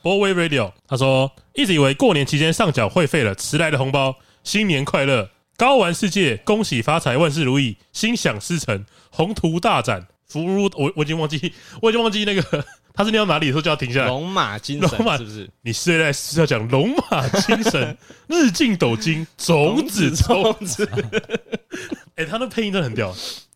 Boy Radio，他说一直以为过年期间上缴会费了，迟来的红包，新年快乐，高玩世界，恭喜发财，万事如意，心想事成，宏图大展，福如我我已经忘记，我已经忘记那个他是念到哪里的时候就要停下来。龙马精神马是不是？你现在是要讲龙马精神，日进斗金，种子 种子。哎、欸，他的配音真的很屌，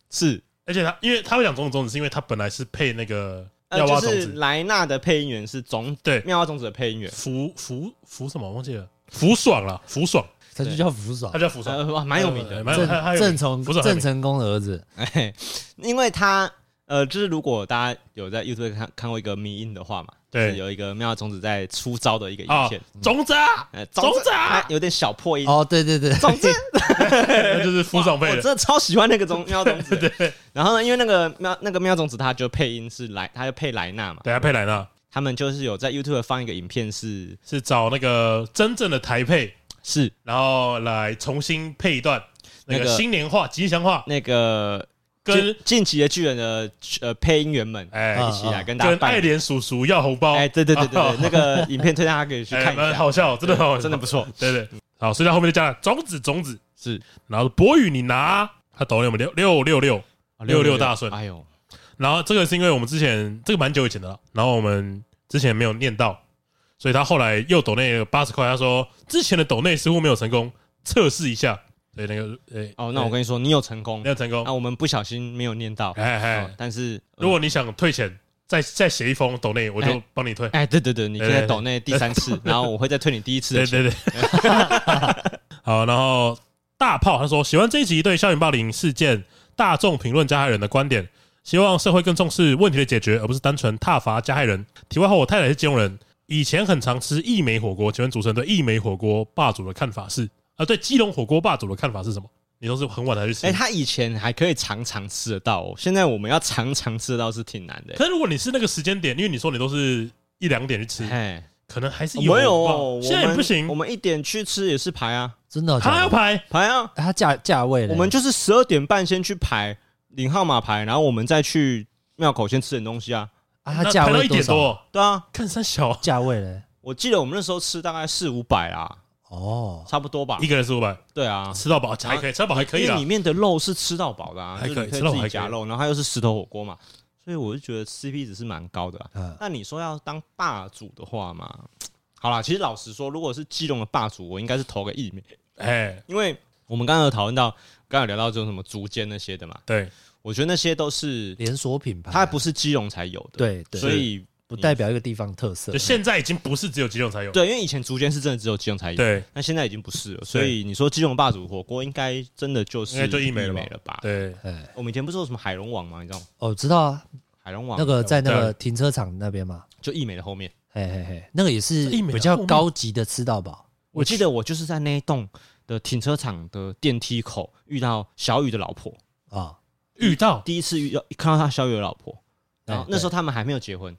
是，而且他因为他会讲种子种子，是因为他本来是配那个。妙蛙种子，莱纳的配音员是种对。妙蛙种子的配音员，福福福什么？忘记了？福爽了，福爽，他就叫福爽，他叫福爽，哇，蛮有名的，郑郑成郑成功的儿子，哎，因为他呃，就是如果大家有在 YouTube 看看过一个迷音的话嘛。对，有一个妙蛙种子在出招的一个影片，种子，种子，有点小破音。哦，对对对，种子，那就是福爽配的，我真的超喜欢那个种 妙种子。对，然后呢，因为那个妙那个妙种子，他就配音是莱，他就配莱纳嘛，对，他配莱纳，他们就是有在 YouTube 放一个影片，是是找那个真正的台配，是，然后来重新配一段那个新年话、吉祥话，那个。跟近期的巨人的呃配音员们哎一起来跟大家跟爱莲叔叔要红包。哎对对对对对 那个影片推荐大家可以去看一下，好笑，真的好，真的不错，对对。好，所以在后面就加了种子种子。是，然后博宇你拿他抖了我们六六六。六六六大顺，哎呦，然后这个是因为我们之前这个蛮久以前的了，然后我们之前没有念到，所以他后来又抖内八十块，他说之前的抖内似乎没有成功，测试一下。对那个，诶，哦，那我跟你说，你有成功，你有成功，那我们不小心没有念到，哎哎，但是如果你想退钱，再再写一封抖内，我就帮你退。哎，对对对，你现在抖内第三次，然后我会再退你第一次的钱。对对对。好，然后大炮他说喜欢这一集对校园霸凌事件大众评论加害人的观点，希望社会更重视问题的解决，而不是单纯挞伐加害人。题外话，我太太是金融人，以前很常吃义美火锅，请问主持人对义美火锅霸主的看法是？啊，对基隆火锅霸主的看法是什么？你都是很晚才去吃？哎，他以前还可以常常吃得到，哦，现在我们要常常吃得到是挺难的。可是如果你是那个时间点，因为你说你都是一两点去吃，哎，可能还是有。没有，现在也不行。我们一点去吃也是排啊，真的，他要排排啊，他价价位，我们就是十二点半先去排领号码牌，然后我们再去庙口先吃点东西啊。啊，他价位一点多，对啊，看三小价位嘞。我记得我们那时候吃大概四五百啦。哦，差不多吧，一个人四五百，对啊，吃到饱还可以，吃到饱还可以。里面的肉是吃到饱的啊，还可以，可以自己夹肉，然后它又是石头火锅嘛，所以我就觉得 CP 值是蛮高的。那你说要当霸主的话嘛，好啦，其实老实说，如果是基隆的霸主，我应该是投个义美，哎，因为我们刚刚有讨论到，刚刚有聊到这种什么竹间那些的嘛，对，我觉得那些都是连锁品牌，它不是基隆才有的，对，所以。不代表一个地方特色，就现在已经不是只有基隆才有。对，因为以前竹间是真的只有基隆才有。对，那现在已经不是了。所以你说基隆霸主火锅，应该真的就是应该就一美了吧？对，我们以前不是有什么海龙王吗？你知道吗？哦，知道啊，海龙王那个在那个停车场那边嘛，就一美的后面。嘿嘿嘿，那个也是比较高级的吃到饱。我记得我就是在那一栋的停车场的电梯口遇到小雨的老婆啊，遇到第一次遇到看到他小雨的老婆，然后那时候他们还没有结婚。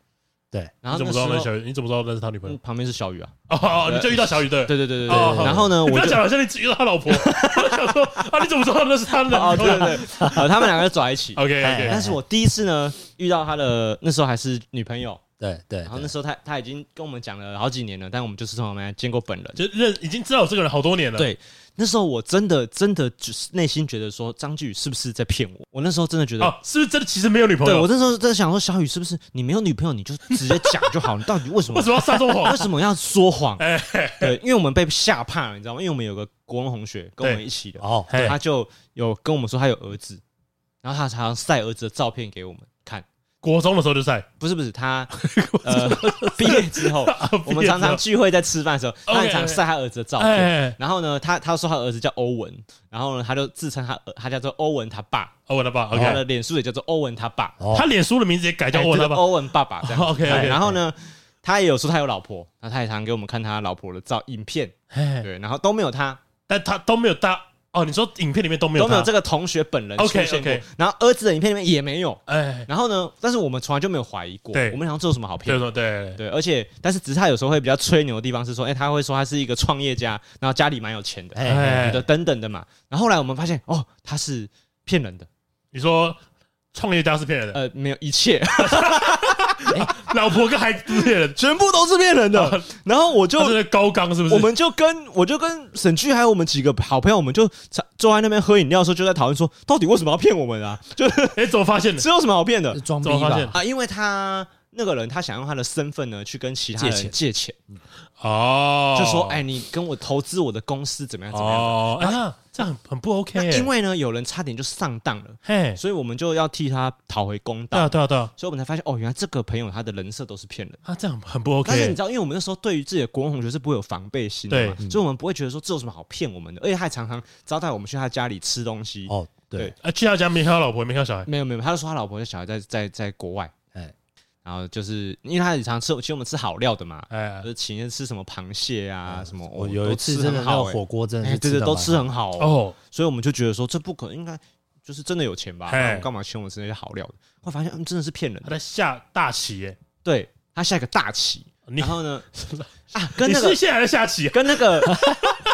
对，然后你怎么知道那小雨？你怎么知道那是他女朋友？旁边是小雨啊！哦，你就遇到小雨对？对对对对对。然后呢，我就讲好像你只遇到他老婆。我想说啊，你怎么知道那是他的？哦，对对对，他们两个就走在一起。OK OK。但是我第一次呢遇到他的那时候还是女朋友。对对。然后那时候他他已经跟我们讲了好几年了，但我们就是从来没见过本人，就认已经知道我这个人好多年了。对。那时候我真的真的就是内心觉得说张继宇是不是在骗我？我那时候真的觉得，哦，是不是真的其实没有女朋友？对，我那时候在想说，小雨是不是你没有女朋友，你就直接讲就好？你到底为什么为什么要撒这种谎？为什么要说谎？对，因为我们被吓怕了，你知道吗？因为我们有个国文同学跟我们一起的，哦，他就有跟我们说他有儿子，然后他常常晒儿子的照片给我们。国中的时候就在，不是不是他，呃，毕业之后，我们常常聚会在吃饭的时候，他很常晒他儿子的照片。然后呢，他他说他儿子叫欧文，然后呢，他就自称他他叫做欧文他爸，欧文他爸，他的脸书也叫做欧文他爸，他脸书的名字也改叫欧文他爸，欧文爸爸这样。OK，然后呢，他也有说他有老婆，那他也常给我们看他老婆的照影片，对，然后都没有他，但他都没有他。哦，你说影片里面都没有都没有这个同学本人出现过，okay, okay. 然后儿子的影片里面也没有，哎，然后呢，但是我们从来就没有怀疑过，对，我们想这有什么好骗？对对对，对，而且但是只是他有时候会比较吹牛的地方是说，哎，他会说他是一个创业家，然后家里蛮有钱的，哎，的等等的嘛，然后后来我们发现，哦，他是骗人的。你说创业家是骗人的？呃，没有一切。老婆跟孩子都是骗人，全部都是骗人的。然后我就高刚是不是？我们就跟我就跟沈剧还有我们几个好朋友，我们就坐在那边喝饮料的时候，就在讨论说，到底为什么要骗我们啊？就是 哎，怎么发现的？这有什么好骗的？装逼吧？啊，因为他那个人他想用他的身份呢，去跟其他人借钱。哦，就说哎，你跟我投资我的公司怎么样？怎么样？哦，啊，这样很不 OK。因为呢，有人差点就上当了，嘿，所以我们就要替他讨回公道。对啊，对啊，对啊。所以我们才发现，哦，原来这个朋友他的人设都是骗人。啊，这样很不 OK。但是你知道，因为我们那时候对于自己的国文同学是不会有防备心的嘛，所以我们不会觉得说这有什么好骗我们的。而且他还常常招待我们去他家里吃东西。哦，对。啊，去他家没看到老婆，没看到小孩。没有，没有，他就说他老婆跟小孩在在在国外。然后就是因为他很常吃，请我们吃好料的嘛，哎，就是请人吃什么螃蟹啊，什么。我有一次真的那火锅真的是，对对，都吃很好哦。所以我们就觉得说，这不可能，应该就是真的有钱吧？干嘛请我们吃那些好料的？会发现，嗯，真的是骗人。他在下大棋耶，对他下一个大棋。然后呢？啊，跟那个现在在下棋，跟那个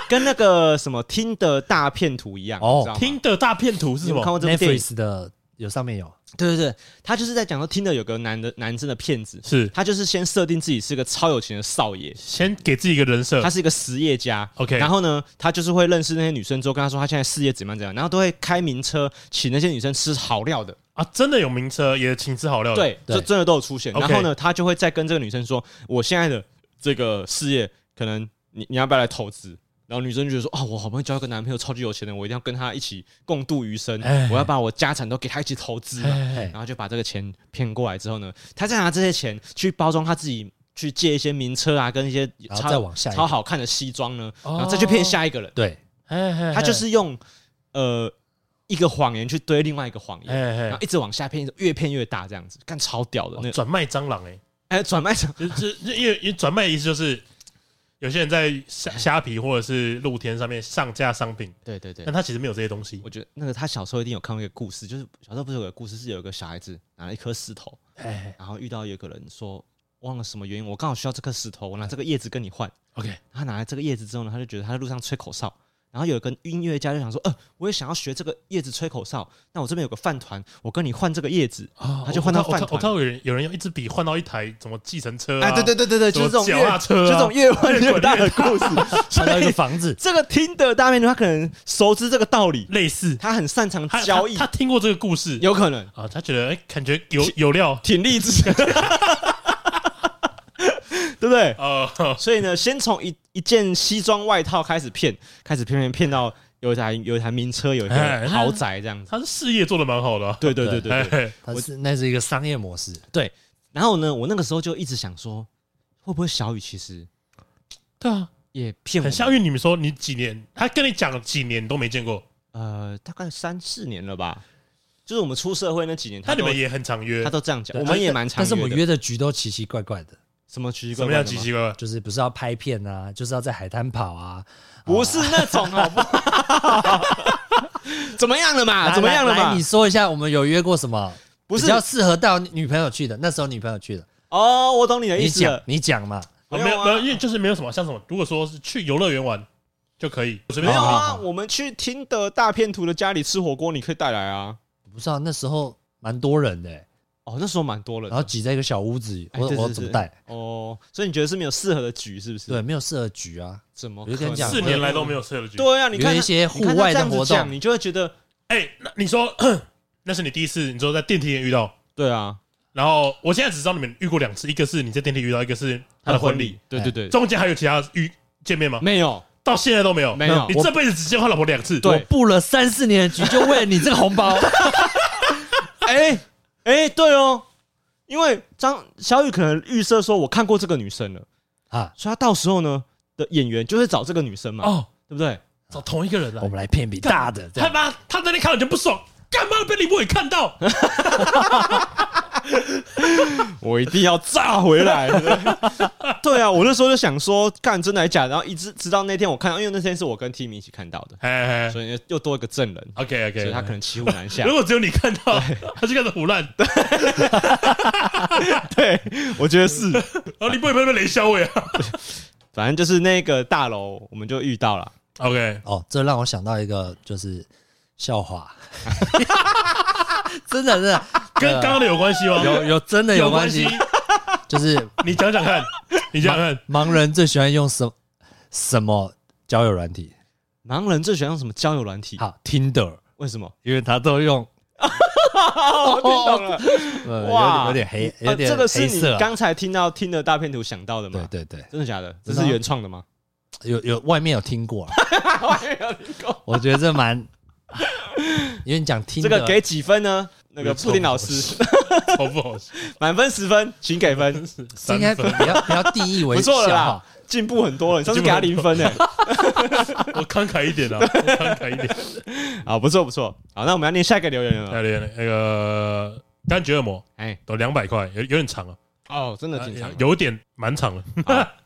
跟那个什么听的大片图一样哦。听的大片图是什么？看过这部电影的？有上面有，对对对，他就是在讲说，听的有个男的男生的骗子，是。他就是先设定自己是个超有钱的少爷，先给自己一个人设，他是一个实业家，OK，然后呢，他就是会认识那些女生之后，跟他说他现在事业怎么样怎么样，然后都会开名车请那些女生吃好料的。啊，真的有名车也请吃好料的，对，这真的都有出现，然后呢，他就会再跟这个女生说，我现在的这个事业，可能你你要不要来投资？然后女生就觉得说：“啊，我好不容易交一个男朋友，超级有钱的，我一定要跟他一起共度余生。我要把我家产都给他一起投资。然后就把这个钱骗过来之后呢，他再拿这些钱去包装他自己，去借一些名车啊，跟一些超超好看的西装呢，然后再去骗下一个人。对，他就是用呃一个谎言去堆另外一个谎言，然后一直往下骗，越骗越大，这样子干超屌的。那转卖蟑螂哎哎，转卖蟑 就是因为因为转卖的意思就是。”有些人在虾虾皮或者是露天上面上架商品，对对对，但他其实没有这些东西。我觉得那个他小时候一定有看过一个故事，就是小时候不是有个故事，是有一个小孩子拿了一颗石头，哎，然后遇到有个人说，忘了什么原因，我刚好需要这颗石头，我拿这个叶子跟你换。OK，他拿来这个叶子之后呢，他就觉得他在路上吹口哨。然后有一个音乐家就想说，呃，我也想要学这个叶子吹口哨。那我这边有个饭团，我跟你换这个叶子，他就换到饭团。我看到有人有人用一支笔换到一台什么计程车，哎，对对对对对，就是这种脚踏车，这种越换越大的故事，换到一个房子。这个听的大面他可能熟知这个道理，类似他很擅长交易，他听过这个故事，有可能啊，他觉得哎，感觉有有料，挺励志。对不对？呃，所以呢，先从一一件西装外套开始骗，开始骗骗骗到有一台有一台名车，有一个豪宅这样子。他是事业做的蛮好的，对对对对对，他是那是一个商业模式。对，然后呢，我那个时候就一直想说，会不会小雨其实对啊也骗我？很像，因为你们说你几年，他跟你讲几年都没见过，呃，大概三四年了吧。就是我们出社会那几年，他你们也很常约，他都这样讲，我们也蛮常约，但是我们约的局都奇奇怪怪的。什么奇奇怪怪？什么叫奇奇怪怪？就是不是要拍片啊，就是要在海滩跑啊，不是那种好 不好？怎么样了嘛？怎么样了嘛？你说一下，我们有约过什么？不是比较适合带女朋友去的？那时候女朋友去的。哦，我懂你的意思。你讲，你讲嘛。没有没有，因为就是没有什么像什么。如果说是去游乐园玩就可以，没有啊。我们去听的大片图的家里吃火锅，你可以带来啊。不是啊，那时候蛮多人的。哦，那时候蛮多人，然后挤在一个小屋子，我我怎么带？哦，所以你觉得是没有适合的局，是不是？对，没有适合局啊。怎么？有点讲，四年来都没有适合的局。对啊，你看一些户外的活动，你就会觉得，哎，那你说 那是你第一次，你说在电梯里遇到？对啊。然后我现在只知道你们遇过两次，一个是你在电梯遇到，一个是他的婚礼。对对对。中间还有其他遇见面吗？没有，到现在都没有。没有。你这辈子只见他老婆两次。我布了三四年的局，就为了你这个红包。哎哎，对哦。因为张小雨可能预设说，我看过这个女生了啊，所以他到时候呢的演员就是找这个女生嘛，哦，对不对？找同一个人了，我们来骗比大的。他妈，他在那天看我就不爽，干嘛被李博伟看到？我一定要炸回来！对啊，我那时候就想说，干真的还是假的？然后一直直到那天我看到，因为那天是我跟 Timmy 一起看到的，所以又多一个证人。OK OK，所以他可能骑虎难下。如果只有你看到，他就开始胡乱。对，我觉得是。然后你不会被雷销毁啊？反正就是那个大楼，我们就遇到了。OK，哦，这让我想到一个就是笑话。真的，真的，跟刚刚的有关系吗？有，有真的有关系。就是 你讲讲看，你讲讲看，盲人最喜欢用什什么交友软体？盲人最喜欢用什么交友软体？好，Tinder，为什么？因为他都用。我听懂了，哇，有点黑，有点这个是你刚才听到听的大片图想到的吗？对对对，真的假的？这是原创的吗？有有，外面有听过，外面有听过。我觉得这蛮，因为你讲听这个给几分呢？那个布丁老师，好不好？满分十分，请给分。应该不要不要定义为不错了啦，进步很多了。你上次给他零分呢，我慷慨一点啊，慷慨一点。好，不错不错。好，那我们要念下一个留言了。下留言那个柑橘恶魔，哎，都两百块，有有点长了。哦，真的挺长，有点蛮长了。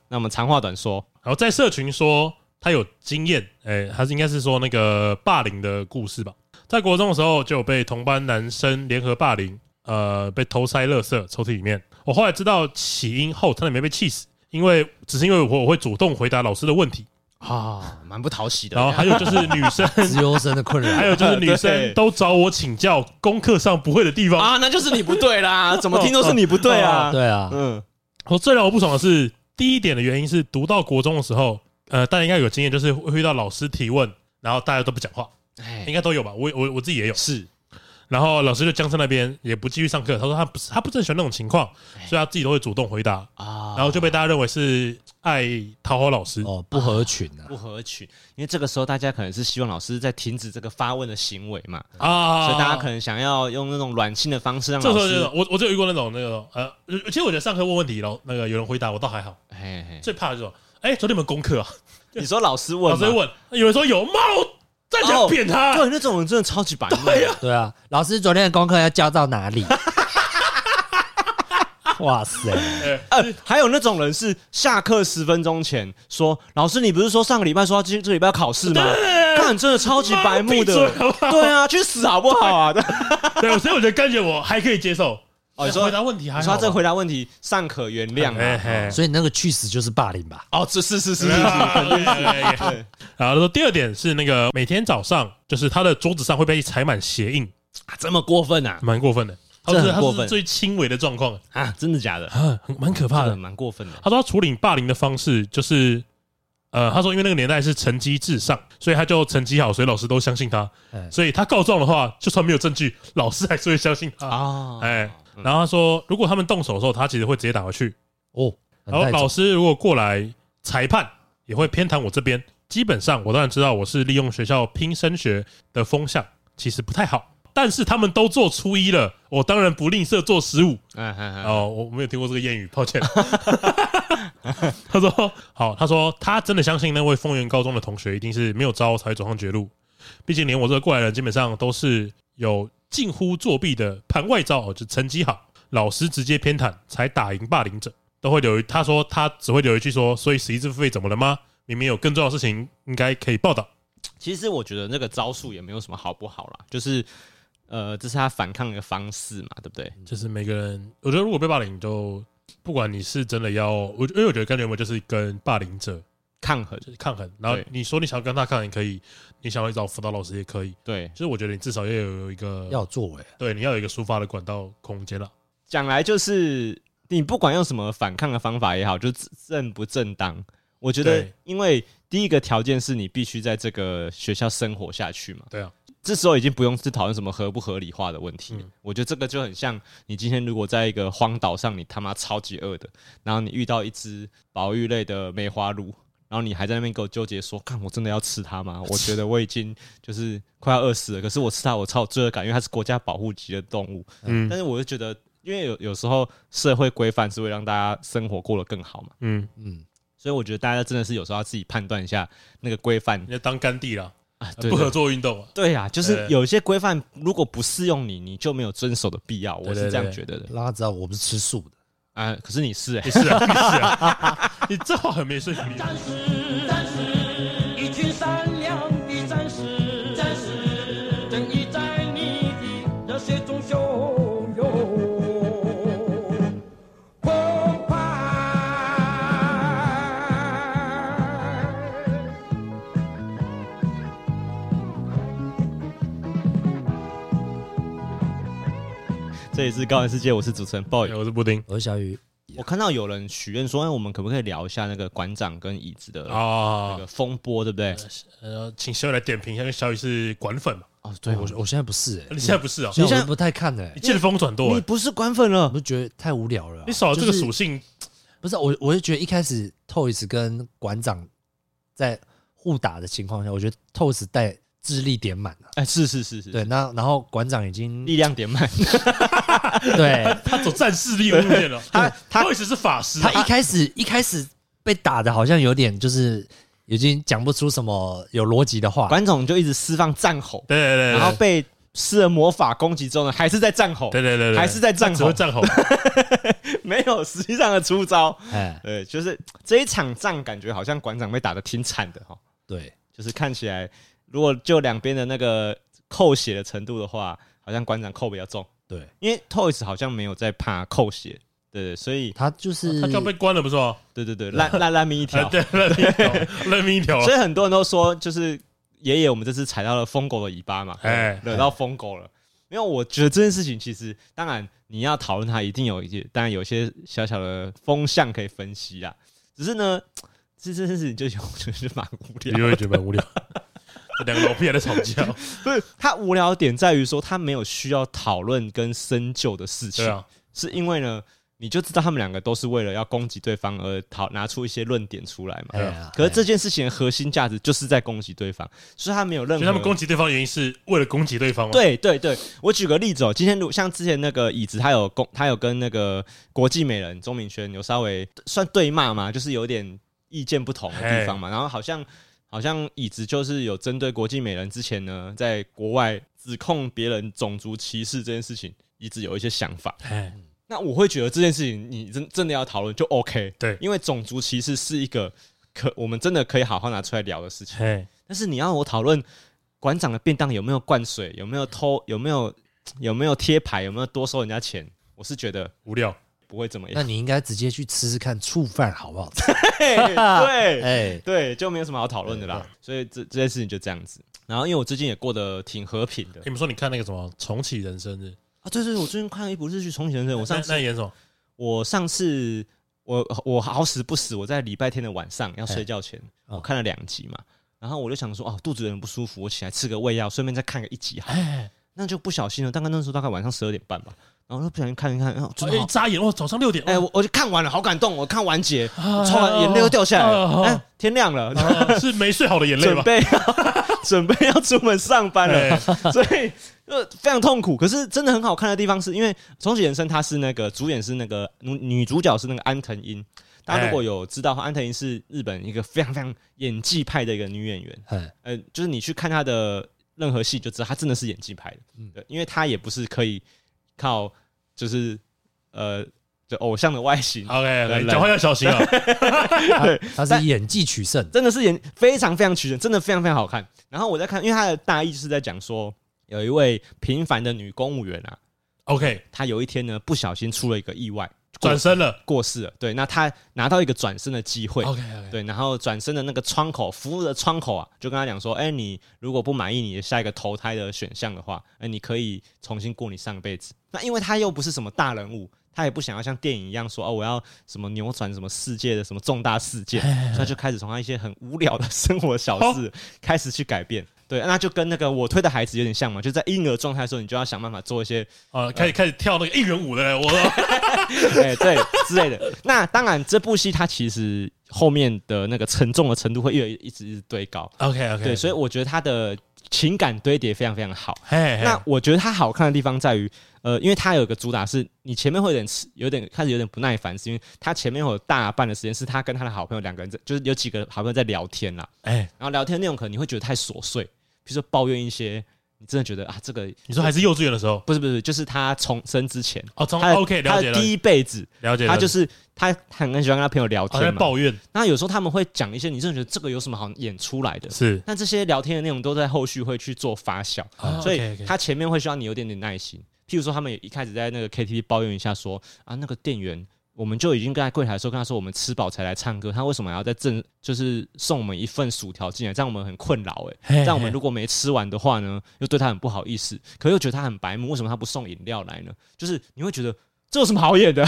那我们长话短说，然后在社群说他有经验，哎，他是应该是说那个霸凌的故事吧。在国中的时候就有被同班男生联合霸凌，呃，被偷塞垃圾抽屉里面。我后来知道起因后，差点没被气死，因为只是因为我我会主动回答老师的问题啊，蛮不讨喜的。然后还有就是女生 资优生的困扰，还有就是女生都找我请教功课上不会的地方啊，那就是你不对啦，怎么听都是你不对啊，对啊，嗯。我最让我不爽的是第一点的原因是读到国中的时候，呃，大家应该有经验，就是会遇到老师提问，然后大家都不讲话。应该都有吧，我我我自己也有。是，然后老师就僵在那边，也不继续上课。他说他不是，他不是很喜欢那种情况，所以他自己都会主动回答啊。然后就被大家认为是爱讨好老师哦，不合群啊，不合群。因为这个时候大家可能是希望老师在停止这个发问的行为嘛啊，所以大家可能想要用那种软性的方式让老师。这时候我我就有遇过那种那个呃，其实我觉得上课问问题，然后那个有人回答我倒还好。嘿嘿，最怕的就是说，哎，昨天有没有功课啊？你说老师问，老师问，有人说有吗？再讲扁他，对，那种人真的超级白目。对啊，老师昨天的功课要交到哪里？哇塞！呃，还有那种人是下课十分钟前说：“老师，你不是说上个礼拜说今这礼拜要考试吗？”看，真的超级白目的。对啊，去死好不好啊？对，所以我觉得感觉我还可以接受。哦，你说回答问题还，你说这回答问题尚可原谅，所以那个去死就是霸凌吧？哦，这是是是是 是，对。然后说第二点是那个每天早上就是他的桌子上会被踩满鞋印，这么过分啊？蛮过分的，这很过分，最轻微的状况啊，真的假的？啊，蛮可怕的，蛮过分的。他说他处理霸凌的方式就是。呃，他说因为那个年代是成绩至上，所以他就成绩好，所以老师都相信他。所以他告状的话，就算没有证据，老师还是会相信他啊。哎，然后他说，如果他们动手的时候，他其实会直接打回去。哦，然后老师如果过来，裁判也会偏袒我这边。基本上，我当然知道我是利用学校拼升学的风向，其实不太好。但是他们都做初一了，我当然不吝啬做十五。哦，我没有听过这个谚语，抱歉。他说：“好，他说他真的相信那位丰原高中的同学一定是没有招才会走上绝路。毕竟连我这个过来人，基本上都是有近乎作弊的盘外招，就成绩好，老师直接偏袒才打赢霸凌者，都会留。他说他只会留一句说：所以十一支付费怎么了吗？明明有更重要的事情应该可以报道。其实我觉得那个招数也没有什么好不好啦，就是呃，这是他反抗的方式嘛，对不对？就是每个人，我觉得如果被霸凌就。”不管你是真的要我，因为我觉得感觉我就是跟霸凌者抗衡，就是抗衡。然后你说你想要跟他抗衡，可以；你想要找辅导老师也可以。对，就是我觉得你至少要有一个要作为，对，你要有一个抒发的管道空间了。讲来就是，你不管用什么反抗的方法也好，就正不正当，我觉得，因为第一个条件是你必须在这个学校生活下去嘛。对啊。这时候已经不用去讨论什么合不合理化的问题，嗯、我觉得这个就很像你今天如果在一个荒岛上，你他妈超级饿的，然后你遇到一只保育类的梅花鹿，然后你还在那边给我纠结说，看我真的要吃它吗？我觉得我已经就是快要饿死了，可是我吃它我超有罪恶感，因为它是国家保护级的动物。嗯，但是我就觉得，因为有有时候社会规范是会让大家生活过得更好嘛。嗯嗯，所以我觉得大家真的是有时候要自己判断一下那个规范，要当甘地了啊。不合作运动啊？对呀，就是有一些规范，如果不适用你，你就没有遵守的必要。我是这样觉得的。让他知道我不是吃素的啊，可是你是，你是啊，你是啊，你这话很没说服力。这里是高玩世界，我是主持人 boy，我是布丁，我是小雨。我看到有人许愿说，哎，我们可不可以聊一下那个馆长跟椅子的那个风波，对不对？呃，请小雨来点评一下，因为小雨是馆粉嘛。哦，对，我我现在不是，哎，你现在不是啊？你现在不太看的，你见风转舵，你不是馆粉了，我就觉得太无聊了。你少了这个属性，不是我，我就觉得一开始 Toys 跟馆长在互打的情况下，我觉得 Toys 带智力点满了。哎，是是是是，对，那然后馆长已经力量点满，对，他走战士力路线了。他他 Toys 是法师，他一开始一开始被打的好像有点就是。已经讲不出什么有逻辑的话，馆长就一直释放战吼，对对对，然后被施了魔法攻击之后呢，还是在战吼，对对对，还是在战吼，战吼，没有实际上的出招，哎，对，就是这一场仗感觉好像馆长被打的挺惨的哈，对，就是看起来如果就两边的那个扣血的程度的话，好像馆长扣比较重，对，因为 Toys 好像没有在怕扣血。对，所以他就是他就要被关了，不是吗？对对对，烂烂烂命一条，对，烂命一条，烂命一条。所以很多人都说，就是爷爷，我们这次踩到了疯狗的尾巴嘛，哎，惹到疯狗了。因为我觉得这件事情，其实当然你要讨论它，一定有一些，当然有一些小小的风向可以分析啦。只是呢，这这件事情就我觉得是蛮无聊，因为觉得蛮无聊。这两个老屁还在吵架，不是他无聊的点在于说，他没有需要讨论跟深究的事情，是因为呢。你就知道他们两个都是为了要攻击对方而讨拿出一些论点出来嘛？对啊。可是这件事情的核心价值就是在攻击对方，所以他没有任何。他们攻击对方的原因是为了攻击对方吗？对对对，我举个例子哦，今天如像之前那个椅子，他有攻，他有跟那个国际美人钟明轩有稍微算对骂嘛，就是有点意见不同的地方嘛。然后好像好像椅子就是有针对国际美人之前呢，在国外指控别人种族歧视这件事情，一直有一些想法。那我会觉得这件事情，你真真的要讨论就 OK，对，因为种族歧视是一个可我们真的可以好好拿出来聊的事情。但是你要我讨论馆长的便当有没有灌水，有没有偷，有没有有没有贴牌，有没有多收人家钱，我是觉得无聊，不会怎么样。那你应该直接去吃吃看醋饭好不好 吃？对，哎，对，就没有什么好讨论的啦。所以这这件事情就这样子。然后因为我最近也过得挺和平的。你们说你看那个什么重启人生日？啊，对对对，我最近看了一部日剧《重启人生》。我上次在演什么？我上次我我好死不死，我在礼拜天的晚上要睡觉前，我看了两集嘛。然后我就想说，哦，肚子有点不舒服，我起来吃个胃药，顺便再看个一集哈。那就不小心了，大概那时候大概晚上十二点半吧。然后不小心看一看，然后一眨眼，哇，早上六点。哎，我我就看完了，好感动，我看完结，抽完眼泪又掉下来了。哎，天亮了，是没睡好的眼泪吧？准备 准备要出门上班了，所以。呃，非常痛苦，可是真的很好看的地方是因为《重启人生》，它是那个主演是那个女女主角是那个安藤樱，大家如果有知道的话，安藤樱是日本一个非常非常演技派的一个女演员，呃，就是你去看她的任何戏就知道她真的是演技派的，对，因为她也不是可以靠就是呃就偶像的外形，OK，讲话要小心啊，对，他 是演技取胜，真的是演非常非常取胜，真的非常非常好看。然后我在看，因为他的大意是在讲说。有一位平凡的女公务员啊，OK，她有一天呢不小心出了一个意外，转身了，过世了。对，那他拿到一个转身的机会，OK，对，然后转身的那个窗口，服务的窗口啊，就跟他讲说，哎，你如果不满意你的下一个投胎的选项的话，哎，你可以重新过你上辈子。那因为他又不是什么大人物，他也不想要像电影一样说，哦，我要什么扭转什么世界的什么重大事件，所以就开始从他一些很无聊的生活小事开始去改变。对，那就跟那个我推的孩子有点像嘛，就在婴儿状态的时候，你就要想办法做一些呃，开始开始跳那个应援舞的，我，哎，对之类的。那当然，这部戏它其实后面的那个沉重的程度会越一直一直堆高。OK OK，对，所以我觉得它的情感堆叠非常非常好。嘿，那我觉得它好看的地方在于。呃，因为他有一个主打是，你前面会有点迟，有点开始有点不耐烦，是因为他前面会有大半的时间是他跟他的好朋友两个人在，就是有几个好朋友在聊天啦，哎，然后聊天内容可能你会觉得太琐碎，比如说抱怨一些，你真的觉得啊，这个你说还是幼稚园的时候，不是不是，就是他重生之前哦，从 OK 了解了，他的第一辈子了解，他就是他很很喜欢跟他朋友聊天嘛，抱怨，那有时候他们会讲一些，你真的觉得这个有什么好演出来的？是，那这些聊天的内容都在后续会去做发酵，所以他前面会需要你有点点耐心。譬如说，他们也一开始在那个 KTV 抱怨一下，说啊，那个店员，我们就已经在柜台的时候跟他说，我们吃饱才来唱歌，他为什么还要再赠，就是送我们一份薯条进来，这样我们很困扰诶。这样我们如果没吃完的话呢，又对他很不好意思，可又觉得他很白目，为什么他不送饮料来呢？就是你会觉得这有什么好演的？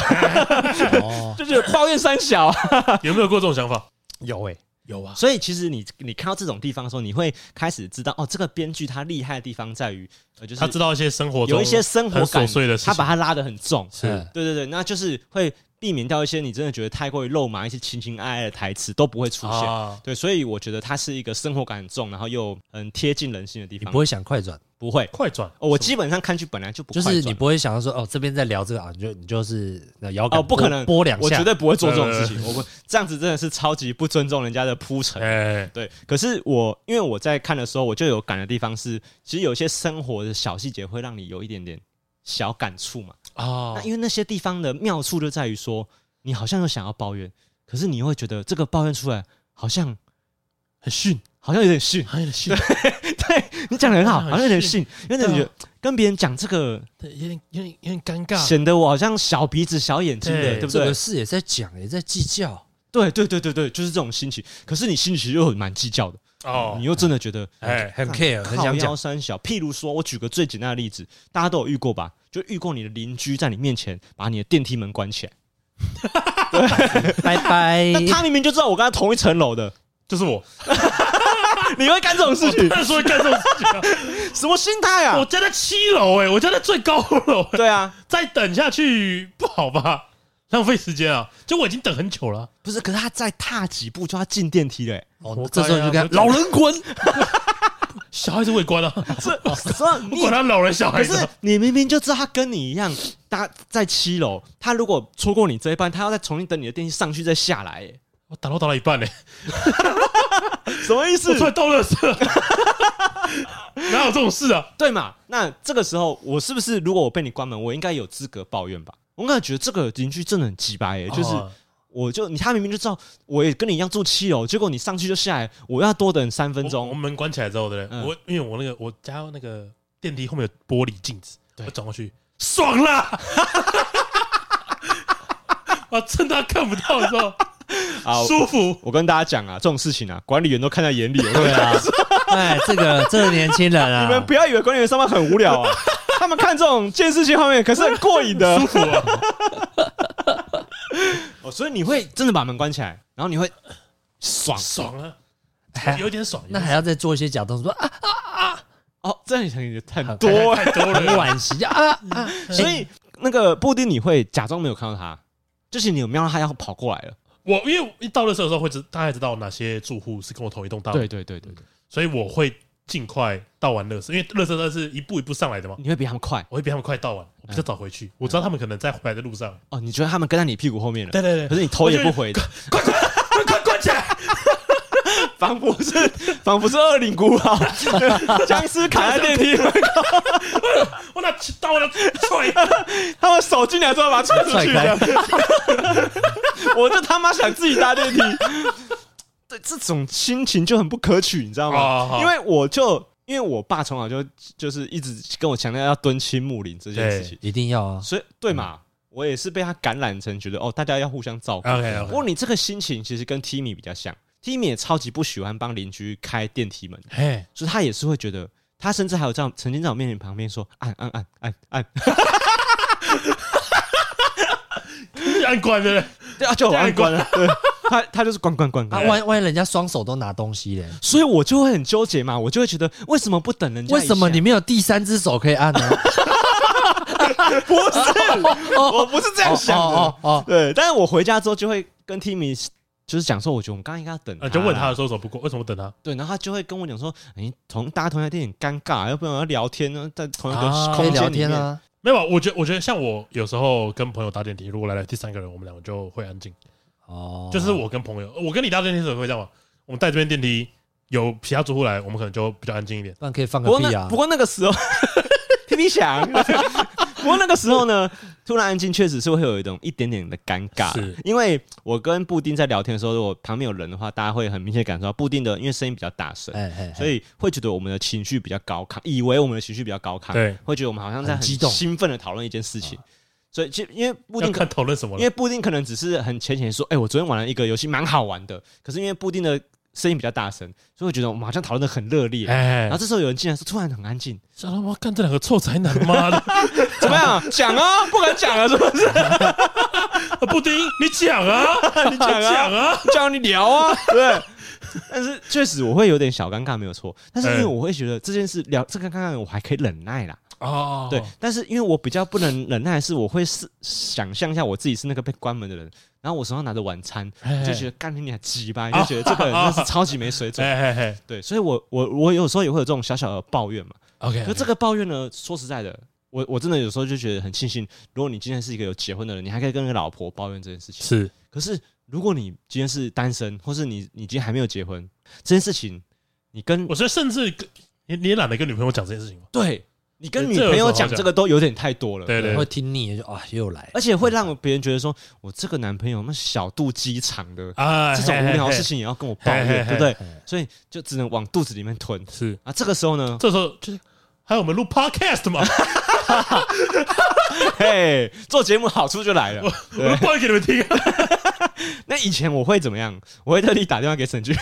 就是抱怨三小，有没有过这种想法？有哎、欸。有啊，所以其实你你看到这种地方的时候，你会开始知道哦，这个编剧他厉害的地方在于，呃，就是他知道一些生活中有一些生活感，他把它拉得很重，是对对对，那就是会避免掉一些你真的觉得太过于肉麻、一些情情爱爱的台词都不会出现。啊、对，所以我觉得它是一个生活感很重，然后又很贴近人心的地方。你不会想快转？不会快转、哦，我基本上看剧本来就不快转，就是你不会想到说哦，这边在聊这个啊，你就你就是摇杆哦，不可能播两下，我绝对不会做这种事情，我不这样子真的是超级不尊重人家的铺陈。哎，对，可是我因为我在看的时候，我就有感的地方是，其实有些生活的小细节会让你有一点点小感触嘛。哦，那因为那些地方的妙处就在于说，你好像又想要抱怨，可是你又会觉得这个抱怨出来好像很逊。好像有点逊，好像有点逊。对，你讲的很好，好像有点逊，因为你觉得跟别人讲这个，对，有点有点有点尴尬，显得我好像小鼻子小眼睛的，对不对？这个事也在讲，也在计较。对对对对对，就是这种心情。可是你心里其实又蛮计较的哦，你又真的觉得哎很 care，很想讲三小。譬如说，我举个最简单的例子，大家都有遇过吧？就遇过你的邻居在你面前把你的电梯门关起来，对，拜拜。那他明明就知道我跟他同一层楼的，就是我。你会干这种事情？当然说会干这种事情啊！什么心态啊？我家在七楼哎，我家在最高楼。对啊，再等下去不好吧？浪费时间啊！就我已经等很久了。不是，可是他再踏几步就要进电梯了。哦，这时候就跟老人滚。小孩子会关啊？这不 管他老人小孩子。可是你明明就知道他跟你一样，他在七楼。他如果错过你这一班，他要再重新等你的电梯上去再下来。哎，我打到打到一半嘞。什么意思？我出来倒垃圾，哪有这种事啊？对嘛？那这个时候，我是不是如果我被你关门，我应该有资格抱怨吧？我应该觉得这个邻居真的很鸡掰耶，就是我就你他明明就知道我也跟你一样住七楼，结果你上去就下来，我要多等三分钟。我门关起来之后，对不对？我因为我那个我家那个电梯后面有玻璃镜子，我转过去，爽啦！我，趁他看不到的时候。好舒服。我跟大家讲啊，这种事情啊，管理员都看在眼里。对啊，哎，这个这个年轻人啊，你们不要以为管理员上班很无聊啊，他们看这种监视器画面可是很过瘾的，舒服啊。哦，所以你会真的把门关起来，然后你会爽爽啊，还有点爽。那还要再做一些假动作啊啊啊！哦，这样也太多 太多了，惋惜啊啊！所以那个布丁，你会假装没有看到他，就是你有瞄到他要跑过来了。我因为一到的时候会知大概知道哪些住户是跟我同一栋大楼，对对对对对，所以我会尽快倒完垃圾，因为垃圾都是一步一步上来的嘛。你会比他们快，我会比他们快倒完，我比较早回去。我知道他们可能在回来的路上。哦，你觉得他们跟在你屁股后面了？对对对，可是你头也不回的，快快快快关起来！仿佛是仿佛是恶灵古堡，僵尸卡在电梯门口，我拿刀我要踹，他们手进来之后把他踹出去的，我就他妈想自己搭电梯，对这种心情就很不可取，你知道吗？因为我就因为我爸从小就就是一直跟我强调要敦亲睦邻这件事情，一定要啊，所以对嘛，我也是被他感染成觉得哦，大家要互相照顾。不过你这个心情其实跟 Timmy 比较像。Timmy 也超级不喜欢帮邻居开电梯门，嘿，所以他也是会觉得，他甚至还有这样曾经在我面前旁边说按按按按按，按关的，对啊，就按关了，对，他 他就是关关关关，万万一人家双手都拿东西嘞，所以我就会很纠结嘛，我就会觉得为什么不等人家？为什么你没有第三只手可以按呢？不是，我不是这样想的，哦哦，对，但是我回家之后就会跟 Timmy。就是讲说，我觉得我们刚刚应该要等他，就问他的时候，不过为什么等他？对，然后他就会跟我讲说：“哎，同大家同一台电影尴尬，要不然要聊天呢，在同一个空间里面啊。”没有，我觉得我觉得像我有时候跟朋友搭电梯，如果来了第三个人，我们两个就会安静。哦，就是我跟朋友，我跟你搭电梯的时候会这样吗？我们带这边电梯，有其他住户来，我们可能就比较安静一点。那可以放个屁啊！不过那个时候，屁屁响。不过那个时候呢，突然安静，确实是会有一种一点点的尴尬。因为我跟布丁在聊天的时候，如果旁边有人的话，大家会很明显感受到布丁的，因为声音比较大声，所以会觉得我们的情绪比较高亢，以为我们的情绪比较高亢，对，会觉得我们好像在很激动、兴奋的讨论一件事情。所以，其实因为布丁讨论什么？因为布丁可能只是很浅浅说：“哎，我昨天玩了一个游戏，蛮好玩的。”可是因为布丁的声音比较大声，所以我觉得我们好像讨论的很热烈。哎，然后这时候有人进来，说突然很安静，想他妈干这两个臭宅男妈的，怎么样？讲啊，不敢讲啊，是不是？布丁，你讲啊，你讲啊，讲啊，叫你聊啊，对。但是确实我会有点小尴尬，没有错。但是因为我会觉得这件事聊这个尴尬，我还可以忍耐啦。哦，对。但是因为我比较不能忍耐的是，我会是想象一下我自己是那个被关门的人，然后我手上拿着晚餐，就觉得干你娘鸡巴，就觉得这个人真是超级没水准。对，所以我我我有时候也会有这种小小的抱怨嘛。OK，可这个抱怨呢，说实在的，我我真的有时候就觉得很庆幸，如果你今天是一个有结婚的人，你还可以跟你老婆抱怨这件事情。是，可是。如果你今天是单身，或是你你今天还没有结婚，这件事情，你跟我觉得甚至你你也懒得跟女朋友讲这件事情。对，你跟女朋友讲这个都有点太多了，对对，会听腻就啊又来，而且会让别人觉得说我这个男朋友那小肚鸡肠的啊，这种无聊的事情也要跟我抱怨，对不对？所以就只能往肚子里面吞。是啊，这个时候呢，这时候就是还有我们录 podcast 嘛 嘿，做节目好处就来了，我播给你们听。那以前我会怎么样？我会特地打电话给沈俊，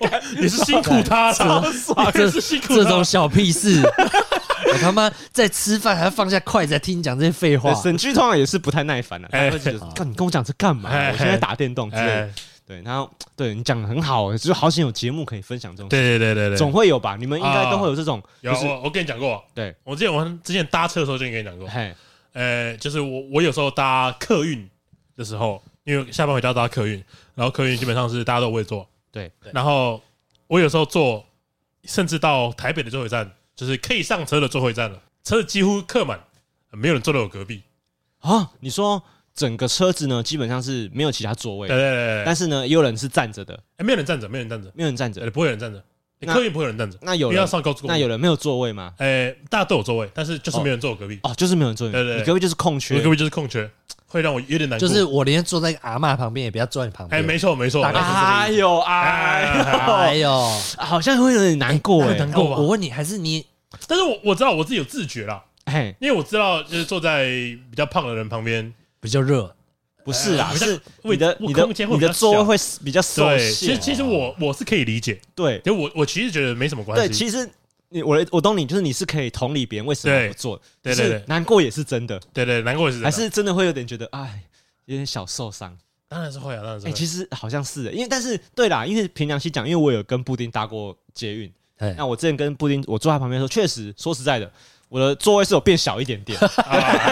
也 是辛苦他了，这是辛苦这种小屁事，我他妈在吃饭还要放下筷子来听你讲这些废话。沈俊通常也是不太耐烦的，他会觉得，干你跟我讲这干嘛？我现在打电动之类。对，然后对你讲的很好，就是好想有节目可以分享这种。对对对对对，总会有吧？你们应该都会有这种。有，我我跟你讲过。对，我之前我之前搭车的时候就跟你讲过。嘿。呃，就是我我有时候搭客运的时候，因为下班回家搭客运，然后客运基本上是大家都会坐，对。然后我有时候坐，甚至到台北的最后一站，就是可以上车的最后一站了，车子几乎客满，没有人坐在我隔壁啊。你说整个车子呢，基本上是没有其他座位，对对对。但是呢，也有人是站着的，哎，没有人站着，没有人站着，没有人站着，不会有人站着。客运不会有人站着，那有人要上高速公路，那有人没有座位吗？诶，大家都有座位，但是就是没有人坐我隔壁。哦，就是没有人坐。对对，你隔壁就是空缺，我隔壁就是空缺，会让我有点难过。就是我连坐在阿嬷旁边，也不要坐你旁边。哎，没错没错。哎呦哎呦，好像会有点难过哎，难过。我问你，还是你？但是我我知道我自己有自觉啦，哎，因为我知道就是坐在比较胖的人旁边比较热。不是啊，是你的你的你的座位会比较受限。其实其实我我是可以理解，对，就我我其实觉得没什么关系。对，其实你我我懂你，就是你是可以同理别人为什么不做，对对对，难过也是真的，对对，难过也是，还是真的会有点觉得哎，有点小受伤。当然是会啊，当然是。哎，其实好像是，因为但是对啦，因为凭良心讲，因为我有跟布丁搭过捷运，那我之前跟布丁我坐在旁边的时候，确实说实在的。我的座位是有变小一点点，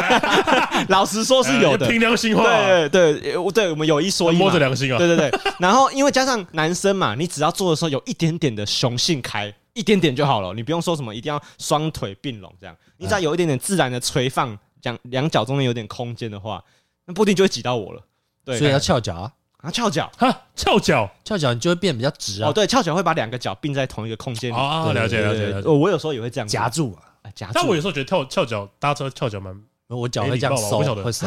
老实说是有的，凭良心话，对对对，我对我们有一说一，摸着良心啊，对对对。然后因为加上男生嘛，你只要坐的时候有一点点的雄性开，一点点就好了，你不用说什么一定要双腿并拢这样，你只要有一点点自然的垂放，两两脚中间有点空间的话，那不一定就会挤到我了。对，所以要翘脚啊，啊翘脚，哈翘脚，翘脚你就会变比较直啊。哦，对，翘脚会把两个脚并在同一个空间里。哦，了解了解。我有时候也会这样夹住。但我有时候觉得跳翘脚搭车翘脚蛮，我脚会这样收，会收，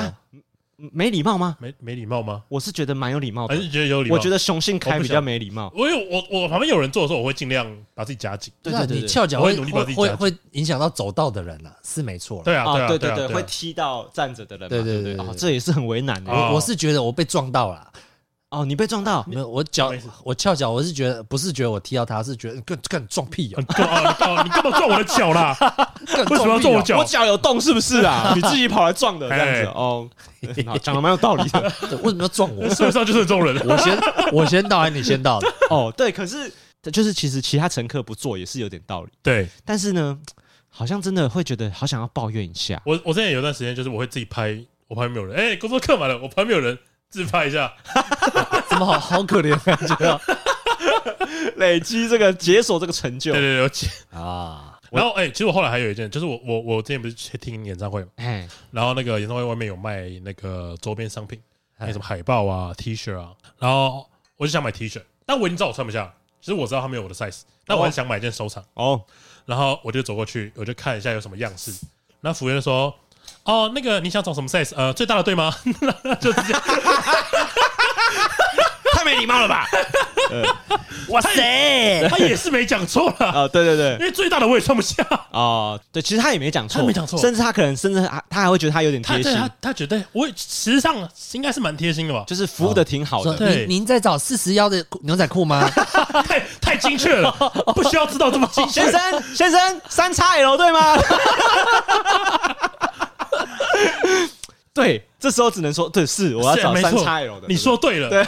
没礼貌吗？没没礼貌吗？我是觉得蛮有礼貌的，还是觉得有礼貌？我觉得雄性开比较没礼貌。我有我我旁边有人坐的时候，我会尽量把自己夹紧。对对对，你翘脚会会会影响到走道的人啊，是没错。对啊，对对对，会踢到站着的人。对对对，这也是很为难的。我我是觉得我被撞到了。哦，你被撞到？没有，我脚我翘脚，我是觉得不是觉得我踢到他，是觉得更更撞屁啊！你干嘛撞我的脚啦？为什么要撞我脚？我脚有洞是不是啊？你自己跑来撞的这样子哦。好，讲的蛮有道理的。为什么要撞我？社会上就是这种人。我先我先到还是你先到的？哦，对，可是就是其实其他乘客不坐也是有点道理。对，但是呢，好像真的会觉得好想要抱怨一下。我我之前有段时间就是我会自己拍，我旁边没有人，哎，工作客满了，我旁边没有人。自拍一下，怎么好好可怜感觉啊！累积这个解锁这个成就，对对对，啊！然后哎，其实我后来还有一件，就是我我我之前不是去听演唱会嘛，哎，然后那个演唱会外面有卖那个周边商品，还有什么海报啊、T 恤啊，然后我就想买 T 恤，但我已经知道我穿不下，其实我知道他没有我的 size，但我很想买一件收藏。哦。然后我就走过去，我就看一下有什么样式，那服务员说。哦，那个你想找什么 size？呃，最大的对吗？就这样，太没礼貌了吧？哇塞，他也是没讲错了啊！对对对，因为最大的我也穿不下哦。对，其实他也没讲错，他没讲错，甚至他可能甚至他他还会觉得他有点贴心。他他觉得我实际上应该是蛮贴心的吧，就是服务的挺好的。对，您在找四十腰的牛仔裤吗？太太精确了，不需要知道这么精确。先生先生，三叉 L 对吗？对，这时候只能说对，是我要找三叉 L 的。你说对了，对，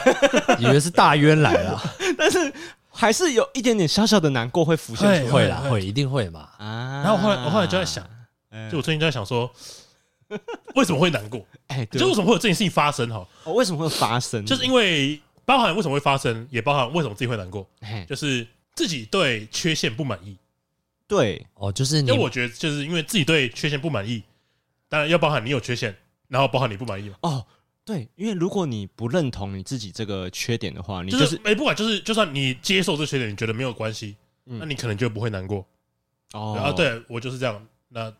以为是大渊来了，但是还是有一点点小小的难过会浮现出来，会啦，会一定会嘛。啊，然后后来我后来就在想，就我最近就在想说，为什么会难过？哎，就为什么会有这件事情发生？哈，为什么会发生？就是因为包含为什么会发生，也包含为什么自己会难过，就是自己对缺陷不满意。对，哦，就是因为我觉得就是因为自己对缺陷不满意，当然要包含你有缺陷。然后包含你不满意。哦，对，因为如果你不认同你自己这个缺点的话，你就是没不管，就是就算你接受这缺点，你觉得没有关系，那你可能就不会难过。哦。啊，对我就是这样，那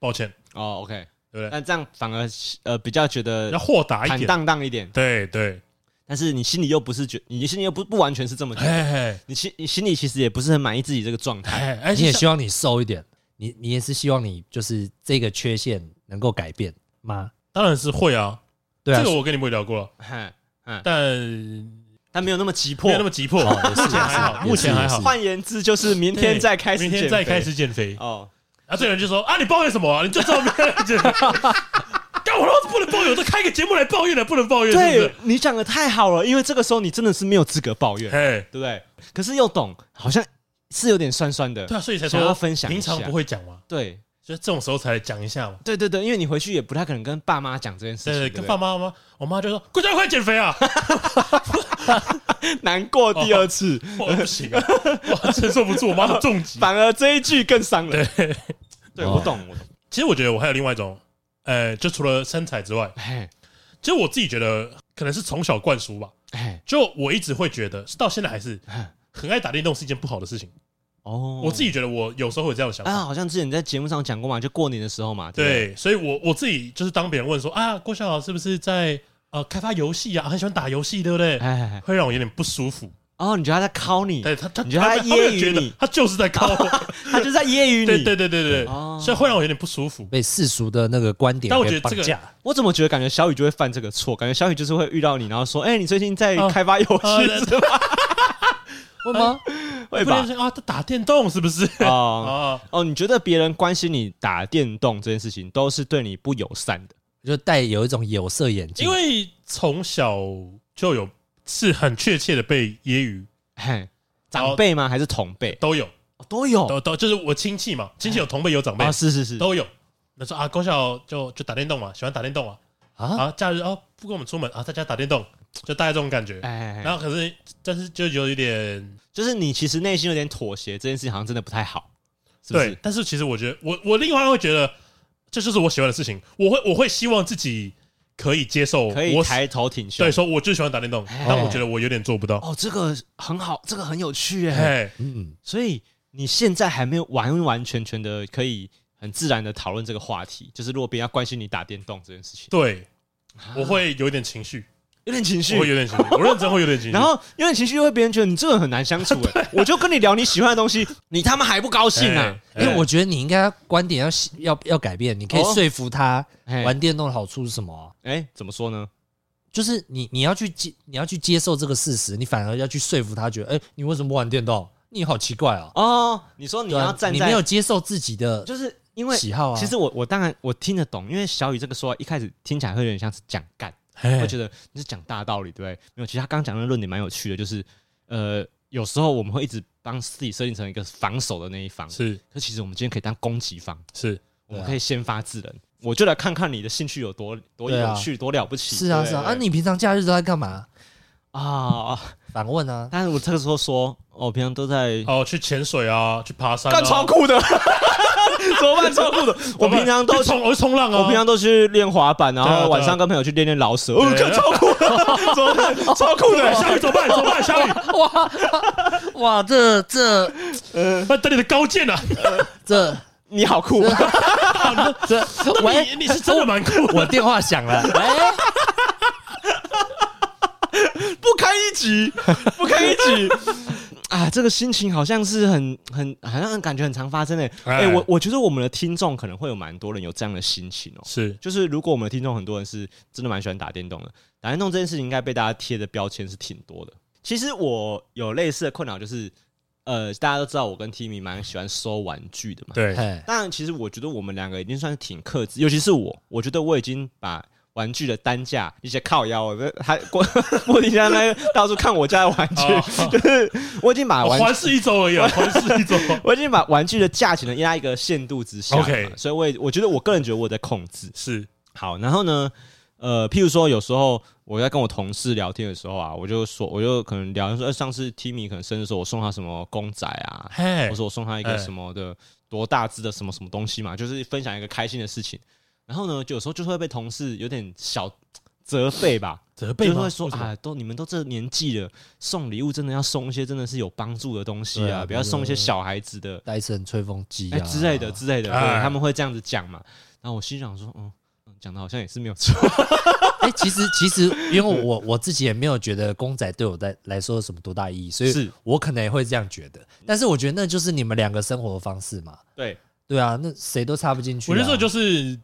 抱歉。哦，OK，对不对？那这样反而呃比较觉得要豁达一点，坦荡荡一点，对对。但是你心里又不是觉，你心里又不不完全是这么觉得，你心你心里其实也不是很满意自己这个状态，你也希望你瘦一点，你你也是希望你就是这个缺陷能够改变。吗？当然是会啊，对啊，这个我跟你们也聊过。了，但但没有那么急迫，没有那么急迫，目前还好，目前还好。换言之，就是明天再开始，明天再开始减肥哦。啊，这个人就说啊，你抱怨什么啊？你就知道明天减肥，干我都不能抱怨，我都开个节目来抱怨了，不能抱怨。对，你讲的太好了，因为这个时候你真的是没有资格抱怨，对不对？可是又懂，好像是有点酸酸的，对啊，所以才说要分享，平常不会讲吗，对。就这种时候才讲一下嘛。对对对，因为你回去也不太可能跟爸妈讲这件事情。对，跟爸妈吗？我妈就说：“快快减肥啊！” 难过第二次，我不行啊，我承受不住我妈的重击。反而这一句更伤人。对，对我懂，我懂。其实我觉得我还有另外一种，呃，就除了身材之外，其实我自己觉得可能是从小灌输吧。就我一直会觉得，到现在还是很爱打电动是一件不好的事情。哦，我自己觉得我有时候会有这样想啊，好像之前你在节目上讲过嘛，就过年的时候嘛。对，所以我我自己就是当别人问说啊，郭小豪是不是在呃开发游戏啊，很喜欢打游戏，对不对？会让我有点不舒服。哦，你觉得他在考你？对他，他你觉得他揶揄你？他就是在考我，他就是在揶揄你。对对对对对，所以会让我有点不舒服，被世俗的那个观点。但我觉得这个，我怎么觉得感觉小雨就会犯这个错？感觉小雨就是会遇到你，然后说，哎，你最近在开发游戏是吧？会吗？会吧？啊，他打电动是不是？哦 哦，你觉得别人关心你打电动这件事情，都是对你不友善的，就带有一种有色眼镜。因为从小就有是很确切的被揶揄，嘿，长辈吗？还是同辈？都有，都有，都都就是我亲戚嘛，亲戚有同辈有长辈，是是是，都有。那说啊，国小就就打电动嘛，喜欢打电动啊，啊，假日哦不跟我们出门啊，在家打电动。就大概这种感觉，然后可是，但是就有一点，就是你其实内心有点妥协，这件事情好像真的不太好，是不是？对，但是其实我觉得，我我另外会觉得，这就是我喜欢的事情，我会我会希望自己可以接受，可以抬头挺胸，对，说我就喜欢打电动，但我觉得我有点做不到。哦，这个很好，这个很有趣哎，嗯，所以你现在还没有完完全全的可以很自然的讨论这个话题，就是如果别人要关心你打电动这件事情，对，我会有一点情绪。有点情绪，会有点情绪，我认真会有点情绪。然后有点情绪，又会被别人觉得你这个人很难相处。哎，我就跟你聊你喜欢的东西，你他妈还不高兴啊？因为我觉得你应该观点要要要改变，你可以说服他玩电动的好处是什么？哎，怎么说呢？就是你你要去接你要去接受这个事实，你反而要去说服他，觉得哎，你为什么不玩电动？你好奇怪啊！哦，你说你要站在你没有接受自己的，就是因为喜好啊。其实我我当然我听得懂，因为小雨这个说一开始听起来会有点像是讲干。我觉得你是讲大道理，对不对？没有，其实他刚刚讲的论点蛮有趣的，就是呃，有时候我们会一直帮自己设定成一个防守的那一方，是。可其实我们今天可以当攻击方，是。我们可以先发制人。我就来看看你的兴趣有多多有趣，多了不起。是啊，是啊。啊，你平常假日都在干嘛啊？反问啊。但是我这个时候说，我平常都在哦，去潜水啊，去爬山，干超酷的。怎么办？超酷的！我平常都冲，我冲浪啊！我平常都去练滑板，然后晚上跟朋友去练练老舍。哦，超酷！怎么办？超酷的！小雨 怎么办？怎么办？小雨，哇哇，这这呃，等你的高见啊！这你好酷！这 喂，你是真的蛮酷。我电话响了，哎，不堪一击，不堪一击啊！这个心情好像是很很好像感觉很常发生诶。哎、欸，我我觉得我们的听众可能会有蛮多人有这样的心情哦。是，就是如果我们的听众很多人是真的蛮喜欢打电动的，打电动这件事情应该被大家贴的标签是挺多的。其实我有类似的困扰，就是。呃，大家都知道我跟 Timmy 蛮喜欢收玩具的嘛。对。当然，其实我觉得我们两个已经算是挺克制，尤其是我，我觉得我已经把玩具的单价一些靠腰，我还过不停在那到处看我家的玩具，哦、就是我已经把玩环视一周而已，环视一周，我已经把玩具的价钱呢压一个限度之下。OK。所以我也我觉得我个人觉得我在控制是好，然后呢？呃，譬如说，有时候我在跟我同事聊天的时候啊，我就说，我就可能聊说，上次 Timmy 可能生日的时候，我送他什么公仔啊，或者我送他一个什么的多大只的什么什么东西嘛，就是分享一个开心的事情。然后呢，就有时候就会被同事有点小责备吧，责备就会说啊，都你们都这年纪了，送礼物真的要送一些真的是有帮助的东西啊，不要送一些小孩子的戴森吹风机啊之类的之类的，对，他们会这样子讲嘛。然后我心想说，嗯。讲的好像也是没有错，哎，其实其实，因为我我自己也没有觉得公仔对我在来说有什么多大意义，所以我可能也会这样觉得。但是我觉得那就是你们两个生活的方式嘛。对对啊，那谁都插不进去。我觉得这就是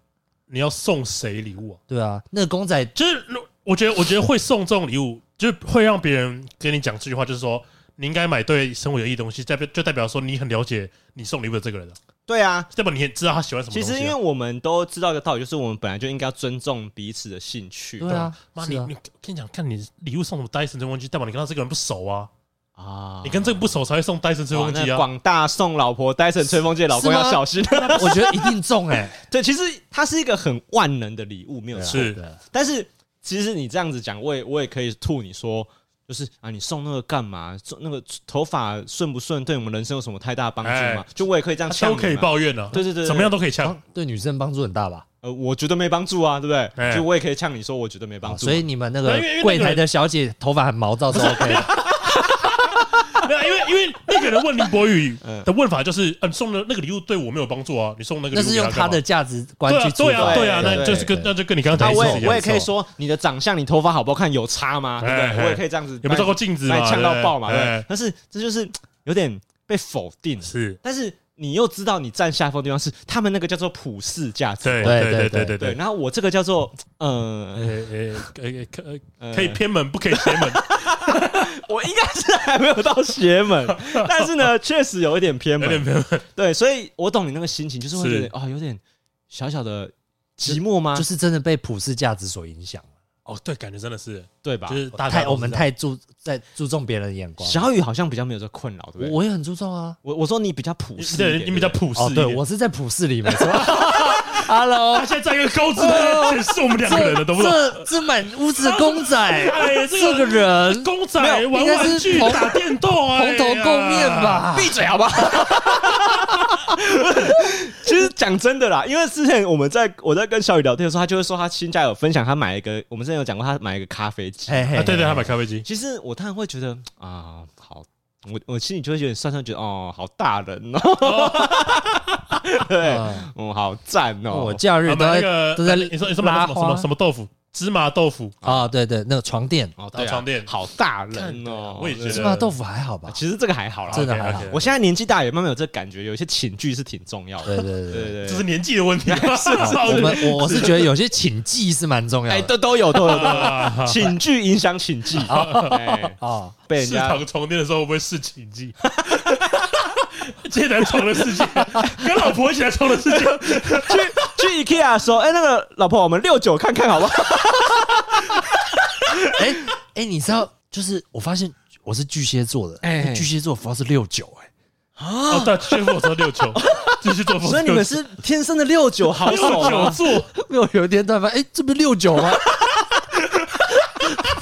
你要送谁礼物啊？对啊，那个公仔就是，我觉得我觉得会送这种礼物，就会让别人跟你讲这句话，就是说你应该买对生活有益的东西，代表就代表说你很了解你送礼物的这个人。对啊，代表你也知道他喜欢什么？其实，因为我们都知道一个道理，就是我们本来就应该要尊重彼此的兴趣。对啊，妈，你你跟你讲，看你礼物送什么戴森吹风机，代表你跟他这个人不熟啊啊！你跟这个不熟才会送戴森吹风机啊！广大送老婆戴森吹风机的老公要小心，我觉得一定中哎。对，其实它是一个很万能的礼物，没有错的。但是，其实你这样子讲，我也我也可以吐你说。就是啊，你送那个干嘛？送那个头发顺不顺，对我们人生有什么太大帮助吗？就我也可以这样呛，都可以抱怨呢。对对对，怎么样都可以呛。对女生帮助很大吧？呃，我觉得没帮助啊，对不对？就我也可以呛你说，我觉得没帮助。所以你们那个柜台的小姐头发很毛躁是 OK 的。没有，因为因为那个人问林博宇 的问法就是，嗯，送的那个礼物对我没有帮助啊，你送那个礼物，那是用他的价值观去对啊，对啊，那就是跟那就跟你刚刚讲的一样。我也可以说你的长相，你头发好不好看，有差吗？对不对？我也可以这样子，有没有照过镜子嘛？呛到爆嘛？对。但是这就是有点被否定，是。但是你又知道你占下风的地方是他们那个叫做普世价值，对对对对对对。然后我这个叫做，呃，可以可可以偏门，不可以邪门。我应该是还没有到邪门，但是呢，确实有一点偏门。偏门。对，所以我懂你那个心情，就是会觉得啊，有点小小的寂寞吗？就是真的被普世价值所影响了。哦，对，感觉真的是，对吧？就是大太我们太注在注重别人的眼光。小雨好像比较没有这困扰，对不对？我也很注重啊。我我说你比较普世，对，你比较普世。对，我是在普世里面。Hello，他现在在一个高姿态，是我们两个人的，懂不懂？这这满屋子的公仔，哎，这个人公仔玩玩具、打电动，蓬头垢面吧？闭嘴，好不好？其实讲真的啦，因为之前我们在我在跟小雨聊天的时候，他就会说他新家有分享，他买一个，我们之前有讲过，他买一个咖啡机。对对，他买咖啡机。其实我当然会觉得啊，好，我我心里就会有点酸酸，觉得哦，好大人哦。对，嗯，好赞哦！我假日都在都在，你说你说什么什么什么豆腐？芝麻豆腐啊，对对，那个床垫哦，床垫好大人哦，我也觉得芝麻豆腐还好吧？其实这个还好啦，真的还好。我现在年纪大也慢慢有这个感觉，有一些寝具是挺重要的。对对对对，这是年纪的问题。是，我们我是觉得有些寝具是蛮重要的。哎，都都有都有都有，寝具影响寝具啊。被人家躺床垫的时候会不会试寝具？这台床的世界，跟老婆一起来床的世界，去去 IKEA 说，哎，那个老婆，我们六九看看好不好？哎哎，你知道，就是我发现我是巨蟹座的，哎，巨蟹座符号是六九，哎，啊，对，巨蟹座是六九，巨蟹座，所以你们是天生的六九好手啊，座，没有有一天突然发。现，哎，这不是六九吗？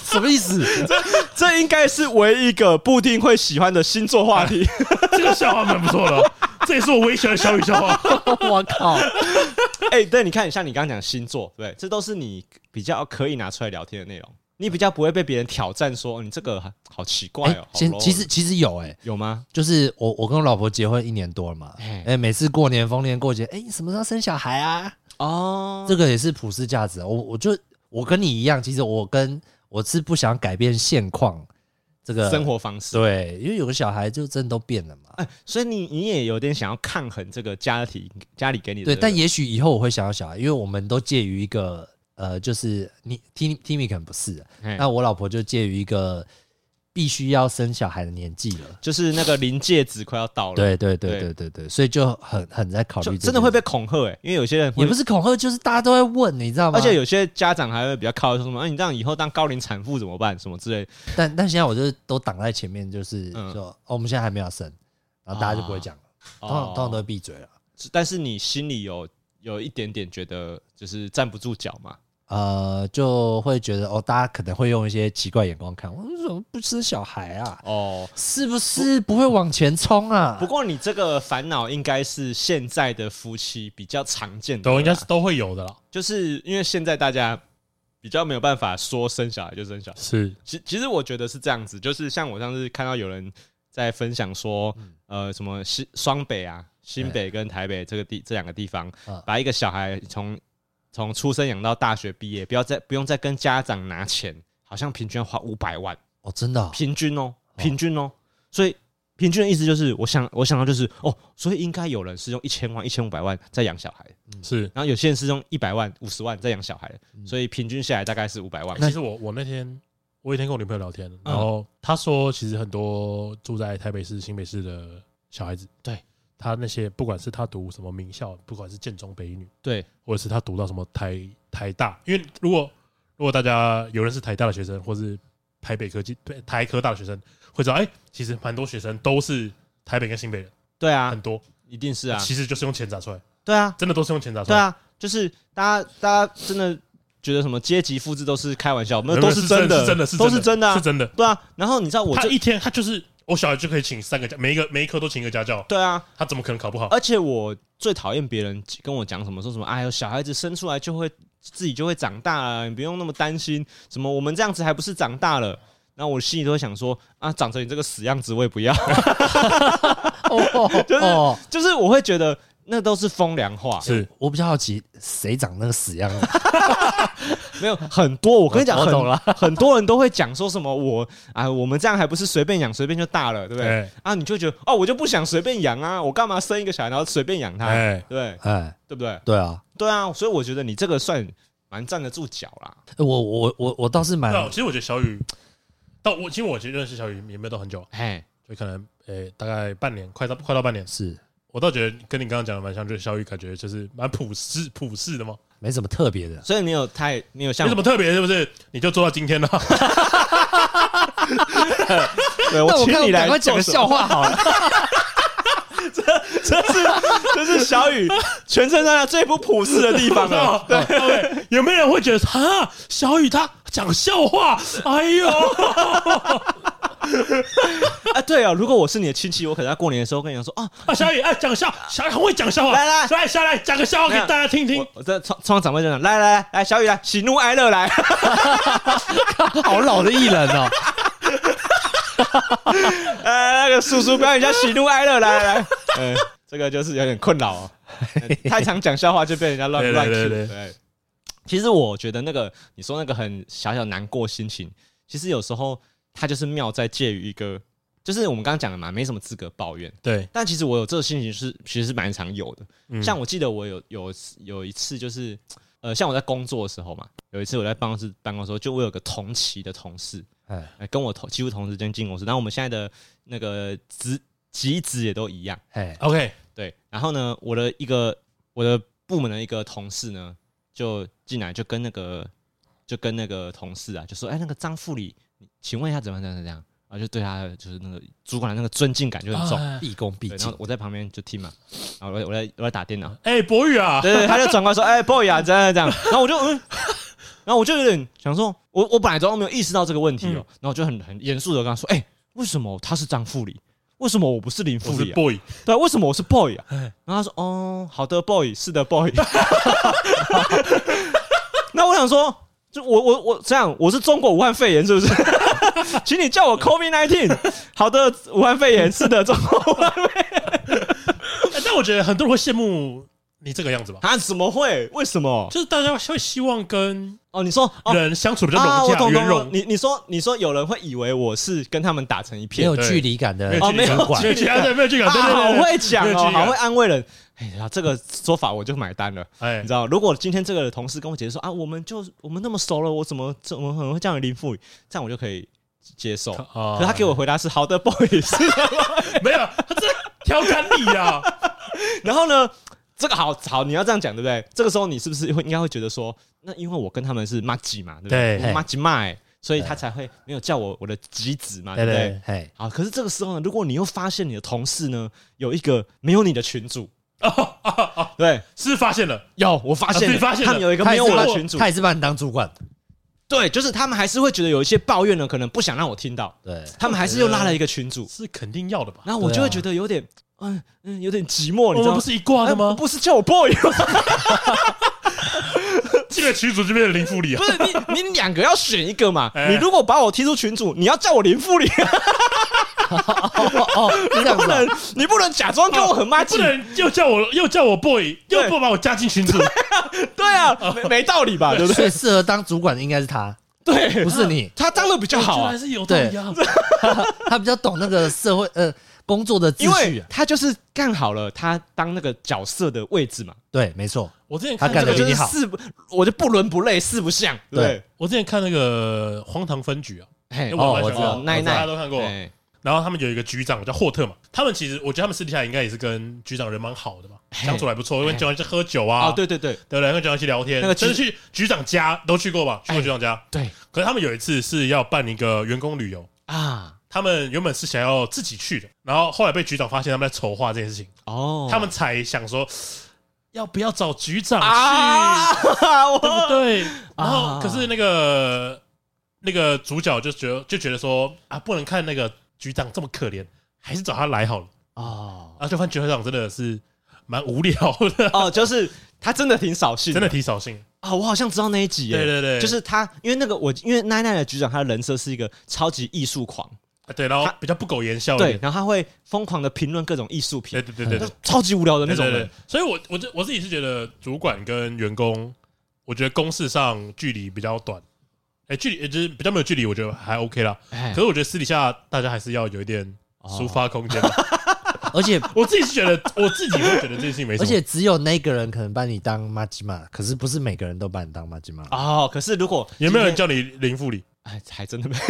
什么意思？这这应该是唯一一个布丁会喜欢的星座话题。这个笑话蛮不错的，这也是我唯一喜欢的小雨笑话。我靠！哎，对，你看，像你刚刚讲星座，对，这都是你比较可以拿出来聊天的内容。你比较不会被别人挑战说你这个好奇怪哦。其实其实其实有哎，有吗？就是我我跟我老婆结婚一年多了嘛，哎，每次过年逢年过节，哎，你什么时候生小孩啊？哦，这个也是普世价值。我我就我跟你一样，其实我跟我是不想改变现况，这个生活方式。对，因为有个小孩就真的都变了嘛。哎，所以你你也有点想要抗衡这个家庭家里给你。对，但也许以后我会想要小孩，因为我们都介于一个呃，就是你 Timmy 可能不是，那我老婆就介于一个。必须要生小孩的年纪了，就是那个临界值快要到了。对对对对对对，所以就很很在考虑，真的会被恐吓哎，因为有些人也不是恐吓，就是大家都会问，你知道吗？而且有些家长还会比较靠说什么，哎，你这样以后当高龄产妇怎么办？什么之类。但但现在我就是都挡在前面，就是说，哦，我们现在还没有生，然后大家就不会讲了，通常通常都会闭嘴了。但是你心里有有一点点觉得，就是站不住脚嘛。呃，就会觉得哦，大家可能会用一些奇怪眼光看我，为什么不吃小孩啊？哦，是不是不会往前冲啊？不过你这个烦恼应该是现在的夫妻比较常见的，都应该是都会有的啦。就是因为现在大家比较没有办法说生小孩就生小孩，是。其其实我觉得是这样子，就是像我上次看到有人在分享说，呃，什么西双北啊，新北跟台北这个地这两个地方，把一个小孩从从出生养到大学毕业，不要再不用再跟家长拿钱，好像平均要花五百万。哦，真的、哦，平均哦，平均哦，所以平均的意思就是，我想我想到就是哦，所以应该有人是用一千万、一千五百万在养小孩，是，然后有些人是用一百万、五十万在养小孩，所以平均下来大概是五百万。其实我我那天我有一天跟我女朋友聊天，然后她说，其实很多住在台北市、新北市的小孩子，对。他那些不管是他读什么名校，不管是建中、北一女，对，或者是他读到什么台台大，因为如果如果大家有人是台大的学生，或是台北科技、台科大的学生，会知道，哎、欸，其实蛮多学生都是台北跟新北人，对啊，很多，一定是啊，其实就是用钱砸出来，对啊，真的都是用钱砸出来，对啊，就是大家大家真的觉得什么阶级复制都是开玩笑，没有都是真的，真的是都是真的，是真的，对啊，然后你知道我这一天他就是。我小孩就可以请三个家，每一个每一科都请一个家教。对啊，他怎么可能考不好？而且我最讨厌别人跟我讲什么，说什么哎呦，小孩子生出来就会自己就会长大了，你不用那么担心。什么我们这样子还不是长大了？然后我心里都会想说啊，长成你这个死样子我也不要。就是就是我会觉得。那都是风凉话，是我比较好奇，谁长那个死样子？没有很多，我跟你讲，我懂了，很多人都会讲说什么我啊，我们这样还不是随便养，随便就大了，对不对？啊，你就觉得哦，我就不想随便养啊，我干嘛生一个小孩然后随便养他？对，哎，对不对？对啊，对啊，所以我觉得你这个算蛮站得住脚啦。我我我我倒是蛮，其实我觉得小雨，到我其实我其实认识小雨也没有到很久，哎，就可能诶大概半年，快到快到半年是。我倒觉得跟你刚刚讲的蛮像，就是小雨感觉就是蛮普世普世的嘛，没什么特别的。所以你有太你有像没什么特别是不是？你就做到今天了。对，我请你来讲个笑话好了。这这是这是小雨全身上下最不普世的地方了。对，有没有人会觉得啊，小雨他讲笑话？哎呦！啊，对啊，如果我是你的亲戚，我可能在过年的时候跟你讲说啊啊，小雨，哎，讲个笑，小雨很会讲笑话，来来来，下来讲个笑话给大家听听。我在窗窗长辈这样，来来来来，小雨来，喜怒哀乐来，好老的艺人哦。呃，那个叔叔表演一下喜怒哀乐，来来来，嗯，这个就是有点困扰哦，太常讲笑话就被人家乱乱听。对，其实我觉得那个你说那个很小小难过心情，其实有时候。他就是妙在介于一个，就是我们刚刚讲的嘛，没什么资格抱怨。对，但其实我有这个心情是，其实是蛮常有的。嗯、像我记得我有有有一次，就是呃，像我在工作的时候嘛，有一次我在办公室办公的时候，就我有个同期的同事，哎唉，跟我同几乎同时间进公司，然后我们现在的那个职级职也都一样。哎，OK，对。然后呢，我的一个我的部门的一个同事呢，就进来就跟那个就跟那个同事啊，就说：“哎，那个张副理。”请问一下怎么怎么这样然后？就对他就是那个主管的那个尊敬感就很重，毕恭毕敬。然后我在旁边就听嘛，然后我我在我在打电脑。哎，博宇啊，对对，他就转过来说：“哎，boy 啊，这样这样。” 然后我就嗯，然后我就有点想说，我我本来都没有意识到这个问题哦，然后我就很很严肃的跟他说：“哎，为什么他是张副理？为什么我不是林副理？boy，对，为什么我是 boy 啊？”然后他说：“哦，好的，boy，是的，boy。”那我想说。我我我这样，我是中国武汉肺炎是不是？请你叫我 COVID nineteen。好的，武汉肺炎是的，中国武汉肺炎。但我觉得很多人会羡慕你这个样子吧？他怎么会？为什么？就是大家会希望跟哦，你说人相处比较融洽、圆融。你你说你说有人会以为我是跟他们打成一片，没有距离感的哦，没有距离感，对，没有距离感，好会讲哦，好会安慰人。哎呀，这个说法我就买单了。哎，你知道，如果今天这个同事跟我解释说啊，我们就我们那么熟了，我怎么怎么可能会叫你林富宇？这样我就可以接受。可是他给我回答是好的，不好意思，没有，他这调侃你呀。然后呢，这个好好，你要这样讲，对不对？这个时候你是不是会应该会觉得说，那因为我跟他们是麻吉嘛，对不对？麻吉麦，所以他才会没有叫我我的吉子嘛，对不对？好，可是这个时候呢，如果你又发现你的同事呢有一个没有你的群主，对，是发现了，有我发现，发现他们有一个没有我的群主，他也是把你当主管，对，就是他们还是会觉得有一些抱怨呢，可能不想让我听到，对他们还是又拉了一个群主，是肯定要的吧？然后我就会觉得有点。嗯嗯，有点寂寞，你知道不是一挂的吗？不是叫我 boy 吗？进了群主就变成林富里啊！不是你，你两个要选一个嘛？你如果把我踢出群主，你要叫我林富里啊！哦，你不能，你不能假装跟我很麻吉，不能又叫我又叫我 boy，又不把我加进群组，对啊，没没道理吧？对不对？最适合当主管的应该是他，对，不是你，他当的比较好，还是有道理啊？他比较懂那个社会，呃。工作的秩序，他就是干好了，他当那个角色的位置嘛。对，没错。我之前看他干的比你好，四不，我就不伦不类，四不像。对，我之前看那个《荒唐分局》啊，哦，我知道，奈奈大家都看过。然后他们有一个局长叫霍特嘛，他们其实我觉得他们私底下应该也是跟局长人蛮好的嘛，相处还不错，因为经常去喝酒啊，对对对，对不对？跟局长去聊天，那个甚至去局长家都去过吧？去过局长家。对。可是他们有一次是要办一个员工旅游啊。他们原本是想要自己去的，然后后来被局长发现他们在筹划这件事情，哦，他们才想说要不要找局长去，啊、对不对？然后可是那个那个主角就觉得就觉得说啊，不能看那个局长这么可怜，还是找他来好了。哦。然后就发现局长真的是蛮无聊的。哦，就是他真的挺扫兴，真的挺扫兴。啊。我好像知道那一集，对对对，就是他，因为那个我因为奈奈的局长他的人设是一个超级艺术狂。对，然后比较不苟言笑。对，然后他会疯狂的评论各种艺术品。对对对对，超级无聊的那种人。所以，我我我自己是觉得，主管跟员工，我觉得公事上距离比较短，哎，距离就是比较没有距离，我觉得还 OK 啦。可是，我觉得私底下大家还是要有一点抒发空间。而且，我自己是觉得，我自己会觉得这件事情没什么。而且，只有那个人可能把你当马吉玛，可是不是每个人都把你当马吉玛。哦，可是如果有没有人叫你林富里？哎，还真的没。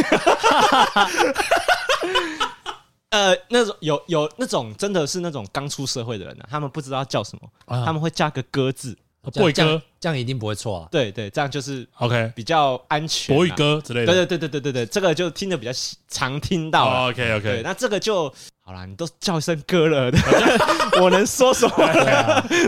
呃，那种有有那种真的是那种刚出社会的人呢，他们不知道叫什么，他们会加个哥字，boy 哥，这样一定不会错啊。对对，这样就是 OK，比较安全，boy 哥之类的。对对对对对对对，这个就听得比较常听到。OK OK，那这个就好啦，你都叫一声哥了，我能说什么？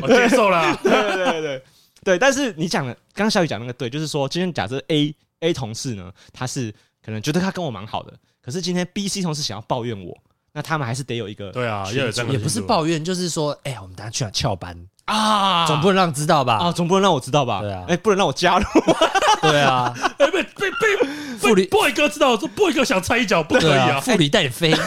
我接受了。对对对对对，但是你讲的，刚刚小雨讲那个对，就是说今天假设 A。A 同事呢，他是可能觉得他跟我蛮好的，可是今天 B、C 同事想要抱怨我，那他们还是得有一个对啊，要有这个也不是抱怨，就是说，哎呀，我们等下去哪翘班啊？总不能让知道吧？啊，总不能让我知道吧？对啊，哎，不能让我加入，对啊，哎被被被副理 boy 哥知道说 boy 哥想插一脚不可以啊，副理带你飞。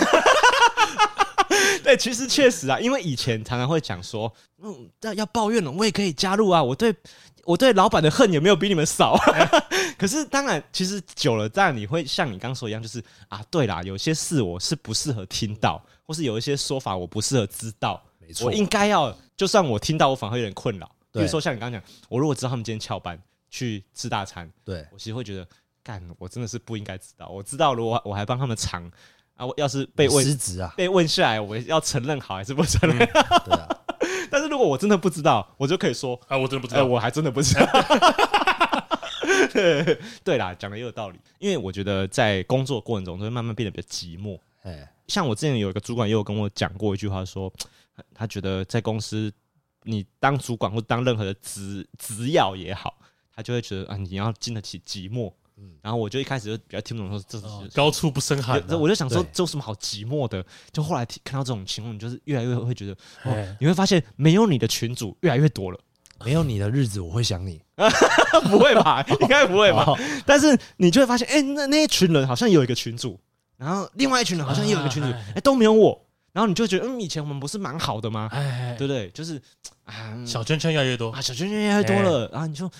对，其实确实啊，因为以前常常会讲说，嗯，要要抱怨了，我也可以加入啊，我对。我对老板的恨有没有比你们少？可是当然，其实久了，这样你会像你刚说一样，就是啊，对啦，有些事我是不适合听到，或是有一些说法我不适合知道。没错，我应该要，就算我听到，我反而会有点困扰。比如说像你刚刚讲，我如果知道他们今天翘班去吃大餐，对我其实会觉得，干，我真的是不应该知道。我知道，如果我还帮他们藏啊，我要是被问失职啊，被问下来，我要承认好还是不承认？对啊。但是如果我真的不知道，我就可以说啊，我真的不知道，我还真的不知道。对 对啦，讲的也有道理，因为我觉得在工作过程中，都会慢慢变得比较寂寞。哎，像我之前有一个主管也有跟我讲过一句话，说他觉得在公司，你当主管或当任何的职职要也好，他就会觉得啊，你要经得起寂寞。然后我就一开始就比较听不懂，说这是高处不胜寒。我就想说，这有什么好寂寞的？就后来看到这种情况，你就是越来越会觉得，你会发现没有你的群主越来越多了。没有你的日子，我会想你。不会吧？应该不会吧？但是你就会发现，哎，那那一群人好像有一个群主，然后另外一群人好像也有一个群主，哎，都没有我。然后你就觉得，嗯，以前我们不是蛮好的吗？哎，对不对？就是啊，小圈圈越来越多啊，小圈圈越来越多了。然后你说，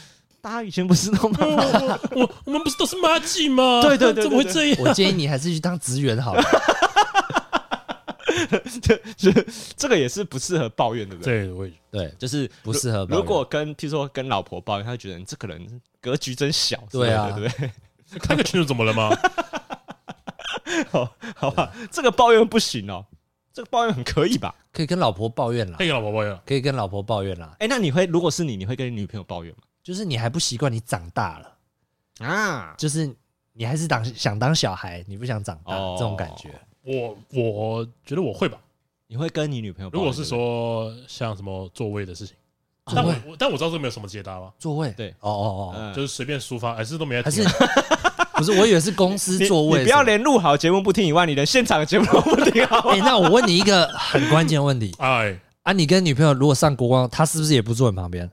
大家以前不是那么好，我我们不是都是妈鸡吗？对对对，怎么会这样？我建议你还是去当职员好了。这这这个也是不适合抱怨，对不对？对，我对，就是不适合抱怨。如果跟譬如说跟老婆抱怨，他会觉得你这个人格局真小。对啊，对不对？看个群组怎么了吗？好，好吧，这个抱怨不行哦。这个抱怨很可以吧？可以跟老婆抱怨啦，可以跟老婆抱怨，可以跟老婆抱怨啦。哎，那你会，如果是你，你会跟你女朋友抱怨吗？就是你还不习惯你长大了啊，就是你还是当想当小孩，你不想长大这种感觉。我我觉得我会吧。你会跟你女朋友？如果是说像什么座位的事情，但我但我知道这没有什么解答吧？座位对，哦哦哦，就是随便抒发，还是都没还是 不是？我以为是公司座位。你不要连录好节目不听以外，你连现场的节目都不听好。哎，那我问你一个很关键的问题，哎，啊，你跟女朋友如果上国光，她是不是也不坐你旁边？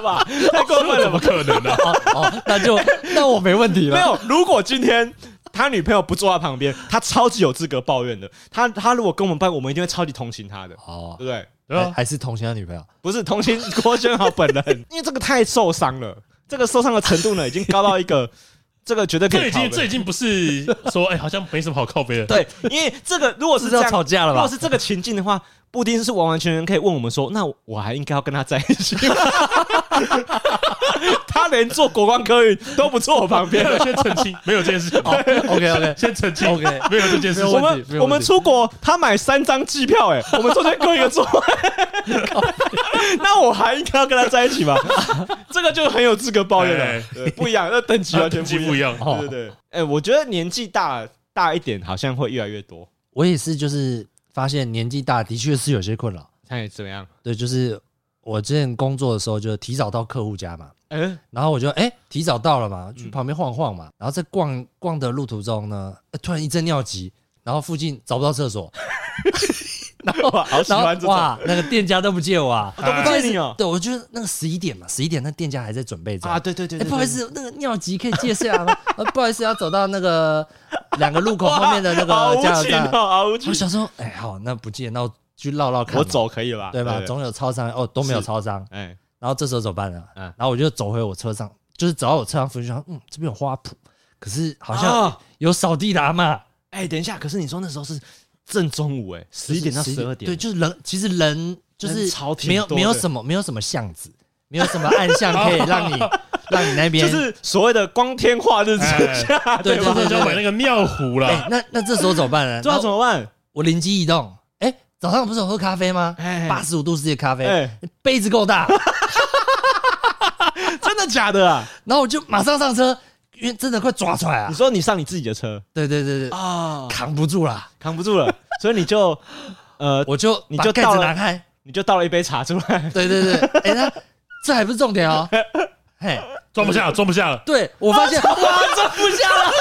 吧！太过分了，怎么可能呢？哦，那就那我没问题了。没有，如果今天。他女朋友不坐在旁边，他超级有资格抱怨的。他他如果跟我们班，我们一定会超级同情他的，哦，对不对？还是同情他女朋友？不是同情郭轩豪本人，因为这个太受伤了。这个受伤的程度呢，已经高到一个，这个绝对可以。这已经这已经不是说哎，好像没什么好靠背的。对，因为这个如果是这样吵架了吧？如果是这个情境的话，布丁是完完全全可以问我们说，那我还应该要跟他在一起吗？他连坐国光客运都不坐我旁边，先澄清，没有这件事。OK OK，先澄清，OK，没有这件事。我们我们出国，他买三张机票，哎，我们中间各一个座位，那我还应该要跟他在一起吗？这个就很有资格抱怨了，不一样，那等级完全不一样。对对对，哎，我觉得年纪大大一点，好像会越来越多。我也是，就是发现年纪大的确是有些困扰。看怎么样？对，就是我之前工作的时候，就提早到客户家嘛。嗯，然后我就哎、欸、提早到了嘛，去旁边晃晃嘛，然后在逛逛的路途中呢，突然一阵尿急，然后附近找不到厕所，然后好喜欢这哇，那个店家都不借我啊，都不借你哦。对，我觉得那个十一点嘛，十一点那店家还在准备着啊，对对对，不好意思，那个尿急可以借下吗？不好意思，要走到那个两个路口后面的那个加油站，我想说，哎，好，那不借，那我去绕绕看，我走可以吧？对吧？总有超商哦，都没有超商，哎。然后这时候怎么办呢？嗯，然后我就走回我车上，就是走到我车上附近，嗯，这边有花圃，可是好像有扫地的阿嬷。哎，等一下，可是你说那时候是正中午，哎，十一点到十二点，对，就是人，其实人就是没有没有什么没有什么巷子，没有什么暗巷 可以让你让你那边就是所谓的光天化日之下，对对对，就买那个尿壶了。哎，那那这时候怎么办呢？这怎么办？我灵机一动，哎，早上不是有喝咖啡吗？八十五度 C 的咖啡，杯子够大。真的假的啊？然后我就马上上车，因为真的快抓出来啊！你说你上你自己的车？对对对对。啊，扛不住了，扛不住了，所以你就 呃，我就你就盖子拿开，你就倒了一杯茶出来。对对对，哎，那这还不是重点哦，嘿，装不下了，装不下了。对，我发现 哇，装不下了，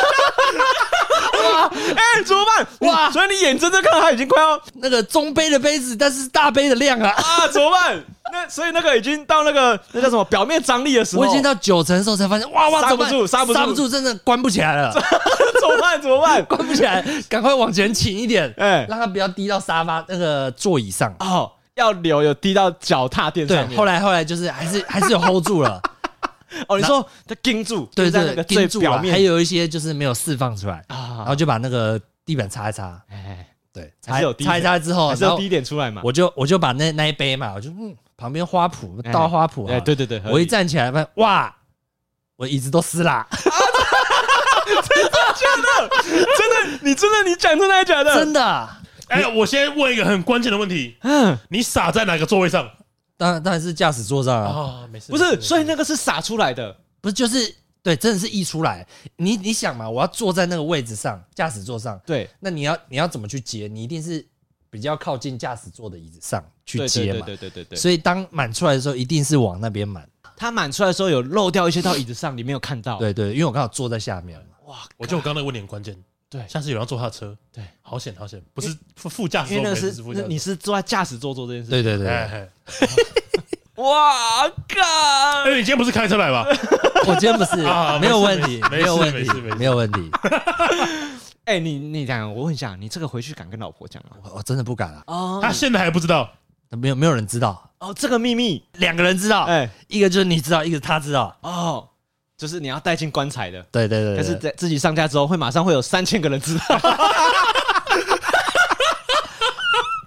哇，哎，怎么办？哇，所以你眼睁睁看到它已经快要那个中杯的杯子，但是大杯的量啊，啊，怎么办？那所以那个已经到那个那叫什么表面张力的时候，我已经到九成的时候才发现，哇哇，刹不住，刹不住，刹不住，真的关不起来了，怎么办？怎么办？关不起来，赶快往前倾一点，哎，让它不要滴到沙发那个座椅上哦，要留有滴到脚踏垫上面。对，后来后来就是还是还是有 hold 住了。哦，你说它盯住，对，在那个最表面，还有一些就是没有释放出来啊，然后就把那个地板擦一擦，哎，对，擦擦一擦之后，然后滴点出来嘛，我就我就把那那一杯嘛，我就嗯。旁边花圃倒花圃，哎，对对对，我一站起来，发现哇，我椅子都湿啦，真的假的？真的，你真的你讲真的还是假的？真的。哎，我先问一个很关键的问题，嗯，你洒在哪个座位上？当然当然是驾驶座上啊。哦，没事，不是，所以那个是洒出来的，不是，就是对，真的是溢出来。你你想嘛，我要坐在那个位置上，驾驶座上，对，那你要你要怎么去接？你一定是。比较靠近驾驶座的椅子上去接嘛，对对对对对。所以当满出来的时候，一定是往那边满。它满出来的时候有漏掉一些到椅子上，你没有看到。对对，因为我刚好坐在下面。哇，我觉得我刚刚那个问题很关键。对，下次有人要坐他的车，对，好险好险，不是副副驾驶，因为那是你是坐在驾驶座做这件事。对对对。哇靠！哎，你今天不是开车来吧？我今天不是啊，没有问题，没有问题，没有问题。哎，你你讲，我问一下，你这个回去敢跟老婆讲吗？我真的不敢啊。哦，他现在还不知道，没有没有人知道。哦，这个秘密两个人知道。哎，一个就是你知道，一个他知道。哦，就是你要带进棺材的。对对对。但是在自己上架之后，会马上会有三千个人知道。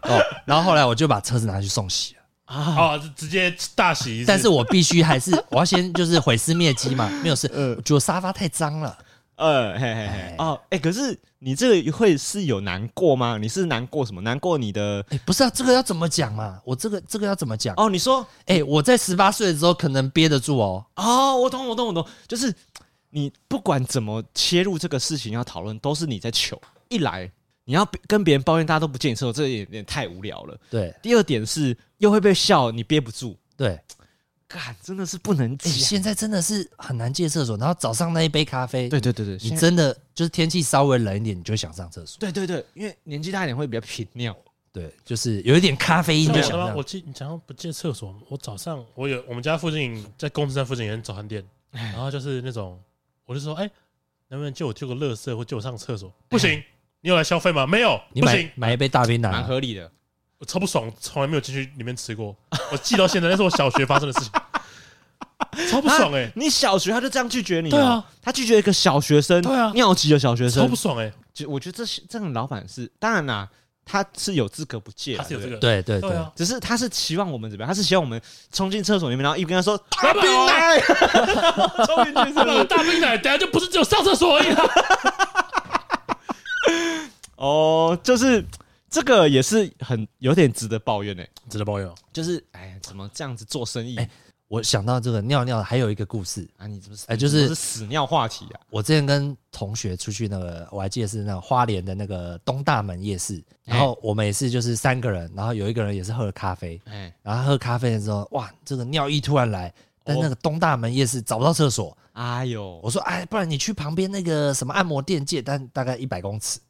哦，然后后来我就把车子拿去送洗了啊，哦，直接大洗。但是我必须还是我要先就是毁尸灭迹嘛，没有事。呃，我觉得沙发太脏了。呃，嘿嘿嘿，哦，哎，可是你这个会是有难过吗？你是难过什么？难过你的？哎，不是啊，这个要怎么讲嘛？我这个这个要怎么讲？哦，你说，哎，我在十八岁的时候可能憋得住哦。哦，我懂，我懂，我懂，就是你不管怎么切入这个事情要讨论，都是你在求。一来你要跟别人抱怨，大家都不见你厕所，这有点太无聊了。对。第二点是又会被笑，你憋不住。对。干，真的是不能接。现在真的是很难借厕所。然后早上那一杯咖啡，对对对对，你真的就是天气稍微冷一点，你就会想上厕所。对对对，因为年纪大一点会比较频尿。对，就是有一点咖啡因就想上。我记你讲到不借厕所，我早上我有我们家附近在公司站附近有间早餐店，然后就是那种，我就说，哎，能不能借我丢个垃圾或借我上厕所？不行，你有来消费吗？没有，你不行，买一杯大冰奶，蛮合理的。我超不爽，从来没有进去里面吃过。我记到现在，那是我小学发生的事情。超不爽哎、欸！你小学他就这样拒绝你？对啊，他拒绝一个小学生，对啊，尿急的小学生，超不爽哎、欸！就我觉得这些这种老板是，当然啦，他是有资格不借，他是有这个，对对对，只是他是期望我们怎么样？他是希望我们冲进厕所里面，然后一边跟他说大冰奶，冲进去是大冰奶，等下就不是只有上厕所而已。哦，就是这个也是很有点值得抱怨呢、欸，值得抱怨，就是哎呀，怎么这样子做生意？哎我想到这个尿尿还有一个故事。啊，你怎么哎，就是屎尿话题啊。我之前跟同学出去那个，我还记得是那个花莲的那个东大门夜市，然后我们也是就是三个人，然后有一个人也是喝了咖啡，哎，然后喝咖啡的时候，哇，这个尿意突然来，但那个东大门夜市找不到厕所，哎呦，我说哎，不然你去旁边那个什么按摩店借，但大概一百公尺。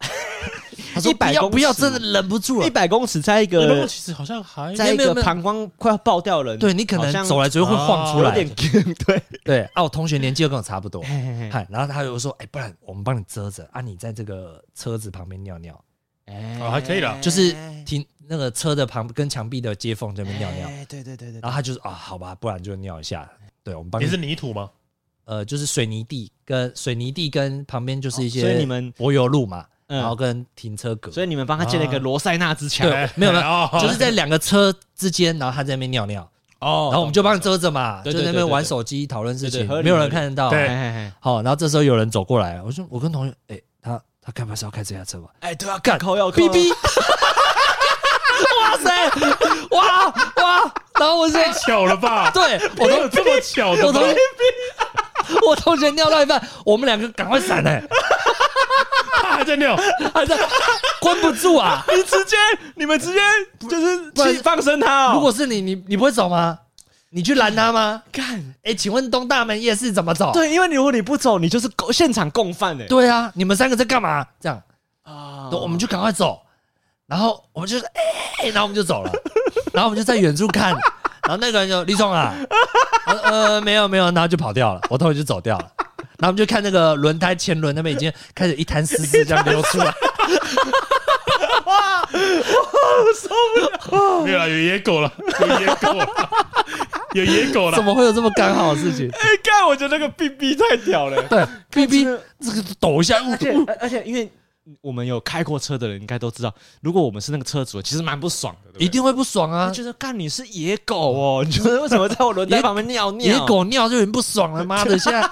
他说：“不要不要，真的忍不住了。一百公尺，在一个其实好像还在一个膀胱快要爆掉了。对你可能走来走去会晃出来，有点对 对。啊，我同学年纪又跟我差不多，嗨，然后他又说：哎，不然我们帮你遮着啊，你在这个车子旁边尿尿，哎，还可以的，就是停那个车的旁跟墙壁的接缝这边尿尿。对对对对。然后他就说：啊，好吧，不然就尿一下。对，我们帮你。你是泥土吗？呃，就是水泥地跟水泥地跟旁边就是一些，所以你们柏油路嘛。”然后跟停车格，所以你们帮他建了一个罗塞纳之墙。对，没有没有，就是在两个车之间，然后他在那边尿尿。哦，然后我们就帮他遮着嘛，就在那边玩手机讨论事情，没有人看得到。对，好，然后这时候有人走过来，我说我跟同学，哎，他他该不是要开这辆车吧？哎，对啊，干，靠要哔哔。哇塞，哇哇！然后我说巧了吧？对，我都这么巧的，我同学，我同学尿到一半，我们两个赶快闪哎。他还在尿，还在关不住啊！你直接，你们直接就是去放生他。如果是你，你你不会走吗？你去拦他吗？干！哎，请问东大门夜市怎么走？对，因为如果你不走，你就是现场共犯哎。对啊，你们三个在干嘛？这样啊，我们就赶快走。然后我们就是，哎，然后我们就走了。然后我们就在远处看，然后那个人就李总啊，呃，没有没有，然后就跑掉了。我同学就走掉了。然后我们就看那个轮胎前轮那边已经开始一滩湿湿这样流出来，哇！我受不了，没有了，有野狗了，有野狗了，有野狗了，怎么会有这么刚好的事情？哎，干！我觉得那个 B B 太屌了，对，B B 这个抖一下，而且而且因为。我们有开过车的人应该都知道，如果我们是那个车主，其实蛮不爽的，对不对？一定会不爽啊！就是干你是野狗哦，你觉得为什么在我轮胎旁边尿尿？野狗尿就很不爽了，妈的！现在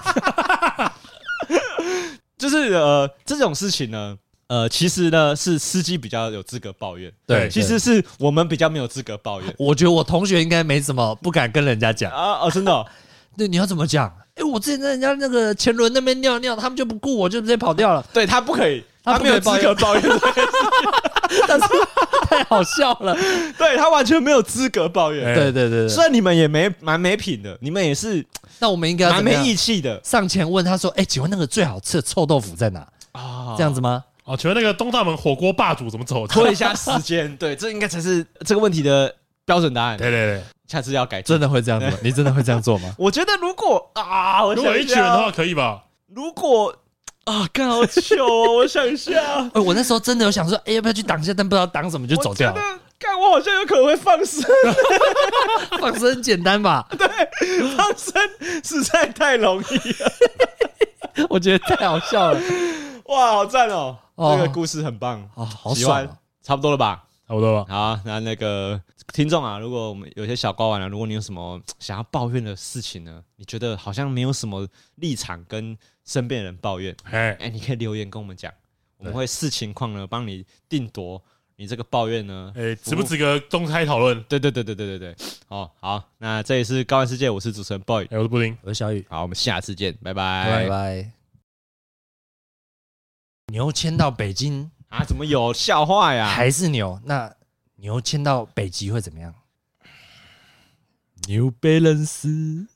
就是呃这种事情呢，呃其实呢是司机比较有资格抱怨，对，其实是我们比较没有资格抱怨。我觉得我同学应该没什么不敢跟人家讲啊哦，真的、哦？对，你要怎么讲？哎，我之前在人家那个前轮那边尿尿，他们就不顾我，就直接跑掉了。对他不可以。他没有资格抱怨这件事情，但是太好笑了。对他完全没有资格抱怨。对对对，虽然你们也没蛮没品的，你们也是，那我们应该蛮没义气的。上前问他说：“哎，请问那个最好吃的臭豆腐在哪？”啊，这样子吗？哦，请问那个东大门火锅霸主怎么走？拖一下时间。对，这应该才是这个问题的标准答案。对对对，下次要改。真的会这样子吗？你真的会这样做吗？我觉得如果啊，如果一群人的话可以吧？如果。啊，刚好糗哦！我想一下，哎，我那时候真的有想说，哎，要不要去挡一下？但不知道挡什么就走掉了。看我好像有可能会放生，放生很简单吧？对，放生实在太容易了，我觉得太好笑了。哇，好赞哦！这个故事很棒啊，好喜欢。差不多了吧？差不多了。好，那那个听众啊，如果我们有些小高玩啊，如果你有什么 想要抱怨的事情呢，你觉得好像没有什么立场跟身边人抱怨，哎，你可以留言跟我们讲，我们会视情况呢帮你定夺你这个抱怨呢，哎，值不值得公开讨论？对对对对对对对。哦，好，那这里是高玩世界，我是主持人 boy，我是布丁，我是小雨。好，我们下次见，拜拜拜拜。牛迁到北京。啊！怎么有笑话呀？还是牛？那牛迁到北极会怎么样？牛贝伦斯。